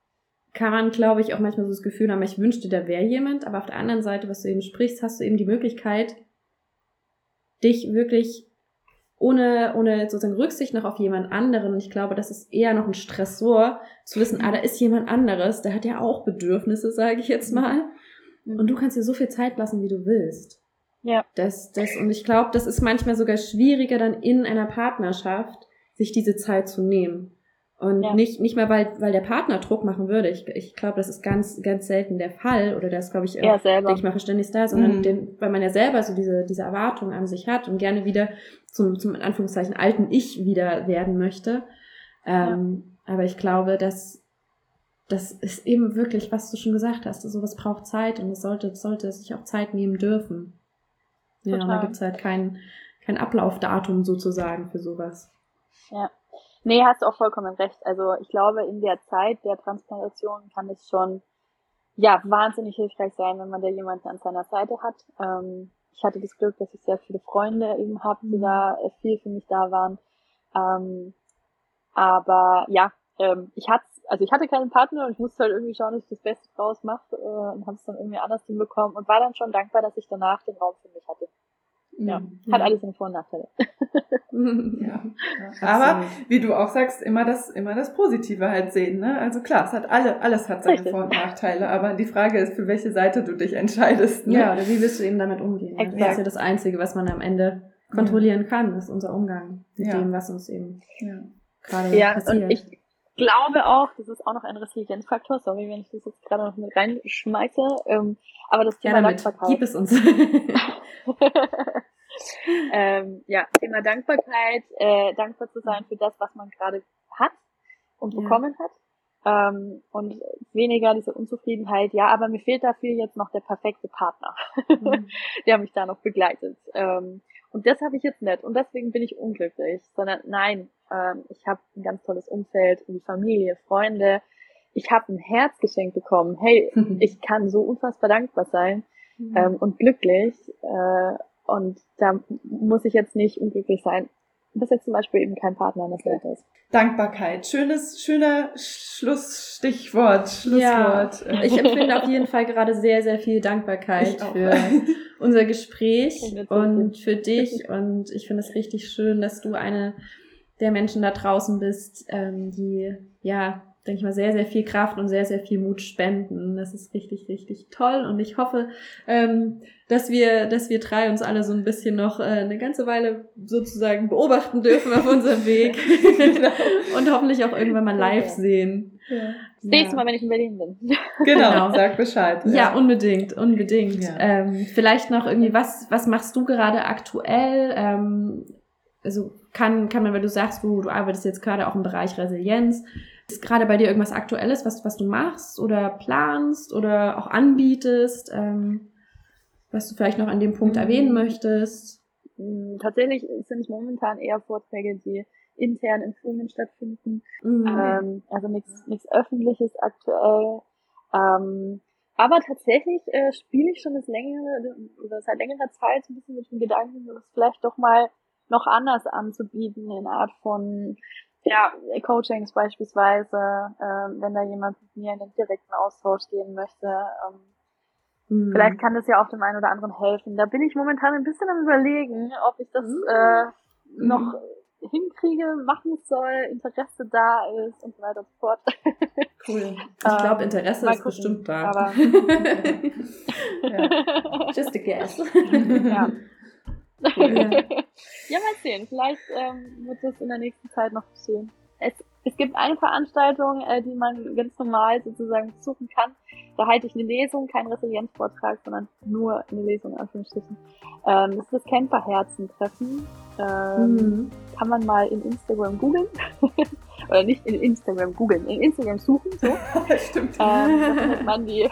Speaker 2: kann man glaube ich auch manchmal so das Gefühl haben, ich wünschte, da wäre jemand. Aber auf der anderen Seite, was du eben sprichst, hast du eben die Möglichkeit, dich wirklich ohne, ohne sozusagen Rücksicht noch auf jemand anderen. Ich glaube, das ist eher noch ein Stressor, zu wissen, ah, da ist jemand anderes, der hat ja auch Bedürfnisse, sage ich jetzt mal. Mhm. Und du kannst dir so viel Zeit lassen, wie du willst.
Speaker 3: Ja.
Speaker 2: Das, das, und ich glaube, das ist manchmal sogar schwieriger, dann in einer Partnerschaft sich diese Zeit zu nehmen. Und ja. nicht, nicht mal, weil, weil der Partner Druck machen würde. Ich, ich glaube, das ist ganz, ganz selten der Fall. Oder das, glaube ich,
Speaker 3: auch, denke
Speaker 2: ich mal, Verständnis da, sondern mhm. den, weil man ja selber so diese, diese Erwartung an sich hat und gerne wieder zum, zum in Anführungszeichen alten Ich wieder werden möchte. Ähm, ja. Aber ich glaube, dass das ist eben wirklich, was du schon gesagt hast. Sowas braucht Zeit und es sollte, sollte sich auch Zeit nehmen dürfen. Ja, Total. da gibt's halt kein, kein Ablaufdatum sozusagen für sowas.
Speaker 3: Ja. Nee, hast du auch vollkommen recht. Also ich glaube, in der Zeit der Transplantation kann es schon ja wahnsinnig hilfreich sein, wenn man da jemanden an seiner Seite hat. Ähm, ich hatte das Glück, dass ich sehr viele Freunde eben habe, die mhm. da viel für mich da waren. Ähm, aber ja, ähm, ich hatte also ich hatte keinen Partner und ich musste halt irgendwie schauen, dass ich das Beste draus mache äh, und habe es dann irgendwie anders hinbekommen und war dann schon dankbar, dass ich danach den Raum für mich hatte. Ja,
Speaker 1: Mhm.
Speaker 3: hat alles seine Vor- und Nachteile. (laughs)
Speaker 1: Ja. Aber wie du auch sagst, immer das, immer das Positive halt sehen. Ne? Also klar, es hat alle, alles hat seine
Speaker 3: Richtig.
Speaker 1: Vor- und Nachteile, aber die Frage ist, für welche Seite du dich entscheidest. Ne?
Speaker 2: Ja, oder wie willst du eben damit umgehen? Das
Speaker 3: Exakt.
Speaker 2: ist ja das Einzige, was man am Ende kontrollieren kann, ist unser Umgang mit
Speaker 1: Ja.
Speaker 2: dem, was uns eben
Speaker 1: Ja.
Speaker 2: gerade
Speaker 3: Ja,
Speaker 2: passiert.
Speaker 3: und ich glaube auch, das ist auch noch ein Resilienzfaktor, sorry, wenn ich das jetzt gerade noch mit reinschmeiße, ähm, aber das
Speaker 2: ja,
Speaker 3: Thema
Speaker 2: damit.
Speaker 3: Dankbarkeit.
Speaker 2: Gib es uns. (laughs) (laughs)
Speaker 3: ähm, ja, Thema Dankbarkeit, äh, dankbar zu sein für das, was man gerade hat und
Speaker 2: Ja.
Speaker 3: bekommen hat. Ähm, und weniger diese Unzufriedenheit, ja, aber mir fehlt dafür jetzt noch der perfekte Partner,
Speaker 2: Mhm. (laughs)
Speaker 3: der mich da noch begleitet. Ähm, und das habe ich jetzt nicht und deswegen bin ich unglücklich, sondern nein, ähm, ich habe ein ganz tolles Umfeld, die Familie, Freunde. Ich habe ein Herz geschenkt bekommen. Hey, (laughs) ich kann so unfassbar dankbar sein ähm, und glücklich. Äh, und da muss ich jetzt nicht unglücklich sein, bis jetzt zum Beispiel eben kein Partner an der Seite ist.
Speaker 1: Dankbarkeit. Schönes, schöner Schlussstichwort,
Speaker 2: Ja,
Speaker 1: Schlusswort. Äh,
Speaker 2: ich empfinde auf jeden Fall gerade sehr, sehr viel Dankbarkeit für unser Gespräch und für dich. Und ich finde es richtig schön, dass du eine der Menschen da draußen bist, ähm, die, ja, denke ich mal, sehr, sehr viel Kraft und sehr, sehr viel Mut spenden. Das ist richtig, richtig toll. Und ich hoffe, ähm, dass wir, dass wir drei uns alle so ein bisschen noch äh, eine ganze Weile sozusagen beobachten dürfen auf unserem Weg. (laughs) und hoffentlich auch irgendwann mal live sehen.
Speaker 1: ja.
Speaker 3: Das nächste Mal, wenn ich in Berlin bin. (laughs)
Speaker 1: Genau,
Speaker 2: Genau.
Speaker 1: sag Bescheid.
Speaker 2: Ja, unbedingt, unbedingt.
Speaker 1: Ja.
Speaker 2: Ähm, vielleicht noch irgendwie, was, was machst du gerade aktuell? Ähm, also kann, kann man, weil du sagst, du, du arbeitest jetzt gerade auch im Bereich Resilienz. Ist gerade bei dir irgendwas Aktuelles, was, was du machst oder planst oder auch anbietest, ähm, was du vielleicht noch an dem Punkt
Speaker 3: Mhm.
Speaker 2: erwähnen möchtest?
Speaker 3: Mm, Tatsächlich sind es momentan eher Vorträge, die intern in Firmen stattfinden.
Speaker 2: Mhm.
Speaker 3: Ähm, also nichts nichts Öffentliches aktuell. Ähm, aber tatsächlich äh, spiele ich schon das längere oder seit längerer Zeit so ein bisschen mit dem Gedanken, das vielleicht doch mal noch anders anzubieten in Art von ja, Coachings beispielsweise, ähm, wenn da jemand mit mir in den direkten Austausch gehen möchte. Ähm,
Speaker 2: Mhm.
Speaker 3: Vielleicht kann das ja auch dem einen oder anderen helfen. Da bin ich momentan ein bisschen am überlegen, ob ich das äh, noch hinkriege, machen soll, Interesse da ist und so weiter und so fort. (laughs)
Speaker 2: Cool. Ich glaube,
Speaker 3: Ähm,
Speaker 2: Interesse
Speaker 3: mal
Speaker 2: ist
Speaker 3: gucken.
Speaker 2: bestimmt da.
Speaker 3: Aber (laughs)
Speaker 1: Ja. (laughs)
Speaker 2: Just a guess.
Speaker 3: ja.
Speaker 2: Ja. (laughs)
Speaker 3: ja, mal sehen. Vielleicht ähm, wird das in der nächsten Zeit noch geschehen. Es, es gibt eine Veranstaltung, äh, die man ganz normal sozusagen besuchen kann. Da halte ich eine Lesung, keinen Resilienzvortrag, sondern nur eine Lesung, in Anführungsstrichen. Ähm, das ist das Camperherzen-Treffen. Ähm,
Speaker 2: Mhm.
Speaker 3: kann man mal in Instagram googeln. (laughs) Oder nicht in Instagram googeln, in Instagram suchen, so. (laughs)
Speaker 1: Stimmt.
Speaker 3: Ähm, da findet man die,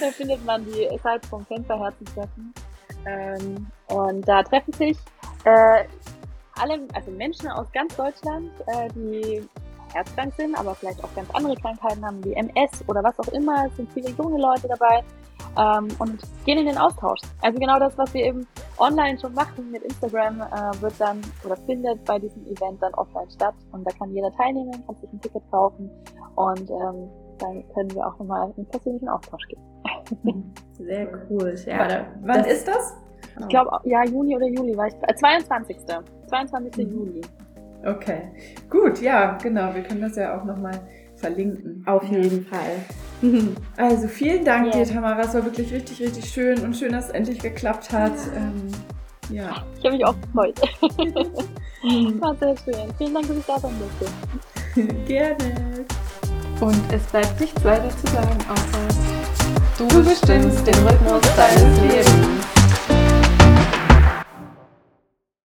Speaker 3: da findet man die Seite vom Camperherzen-Treffen. Ähm, und da treffen sich äh, alle, also Menschen aus ganz Deutschland, äh, die herzkrank sind, aber vielleicht auch ganz andere Krankheiten haben, wie MS oder was auch immer. Es sind viele junge Leute dabei ähm, und gehen in den Austausch. Also genau das, was wir eben online schon machen mit Instagram, äh, wird dann oder findet bei diesem Event dann offline statt und da kann jeder teilnehmen, kann sich ein Ticket kaufen und ähm, dann können wir auch nochmal in den persönlichen Austausch gehen. (laughs)
Speaker 2: Sehr cool. Ja, da,
Speaker 1: Wann
Speaker 2: das-
Speaker 1: ist das?
Speaker 3: Ich glaube, ja, Juni oder Juli war ich, äh, 22. 22. Juli.
Speaker 1: Okay. Gut, ja, genau. Wir können das ja auch nochmal verlinken.
Speaker 2: Auf jeden Fall. (laughs)
Speaker 1: Also vielen Dank
Speaker 3: Ja.
Speaker 1: dir, Tamara. Es war wirklich richtig, richtig schön und schön, dass es endlich geklappt hat. Ähm, ja.
Speaker 3: Ich habe mich auch gefreut. (laughs) War sehr schön. Vielen Dank, dass ich da sein durfte.
Speaker 1: Gerne.
Speaker 4: Und es bleibt nichts weiter zu sagen, außer du bestimmst den Rhythmus deines Lebens.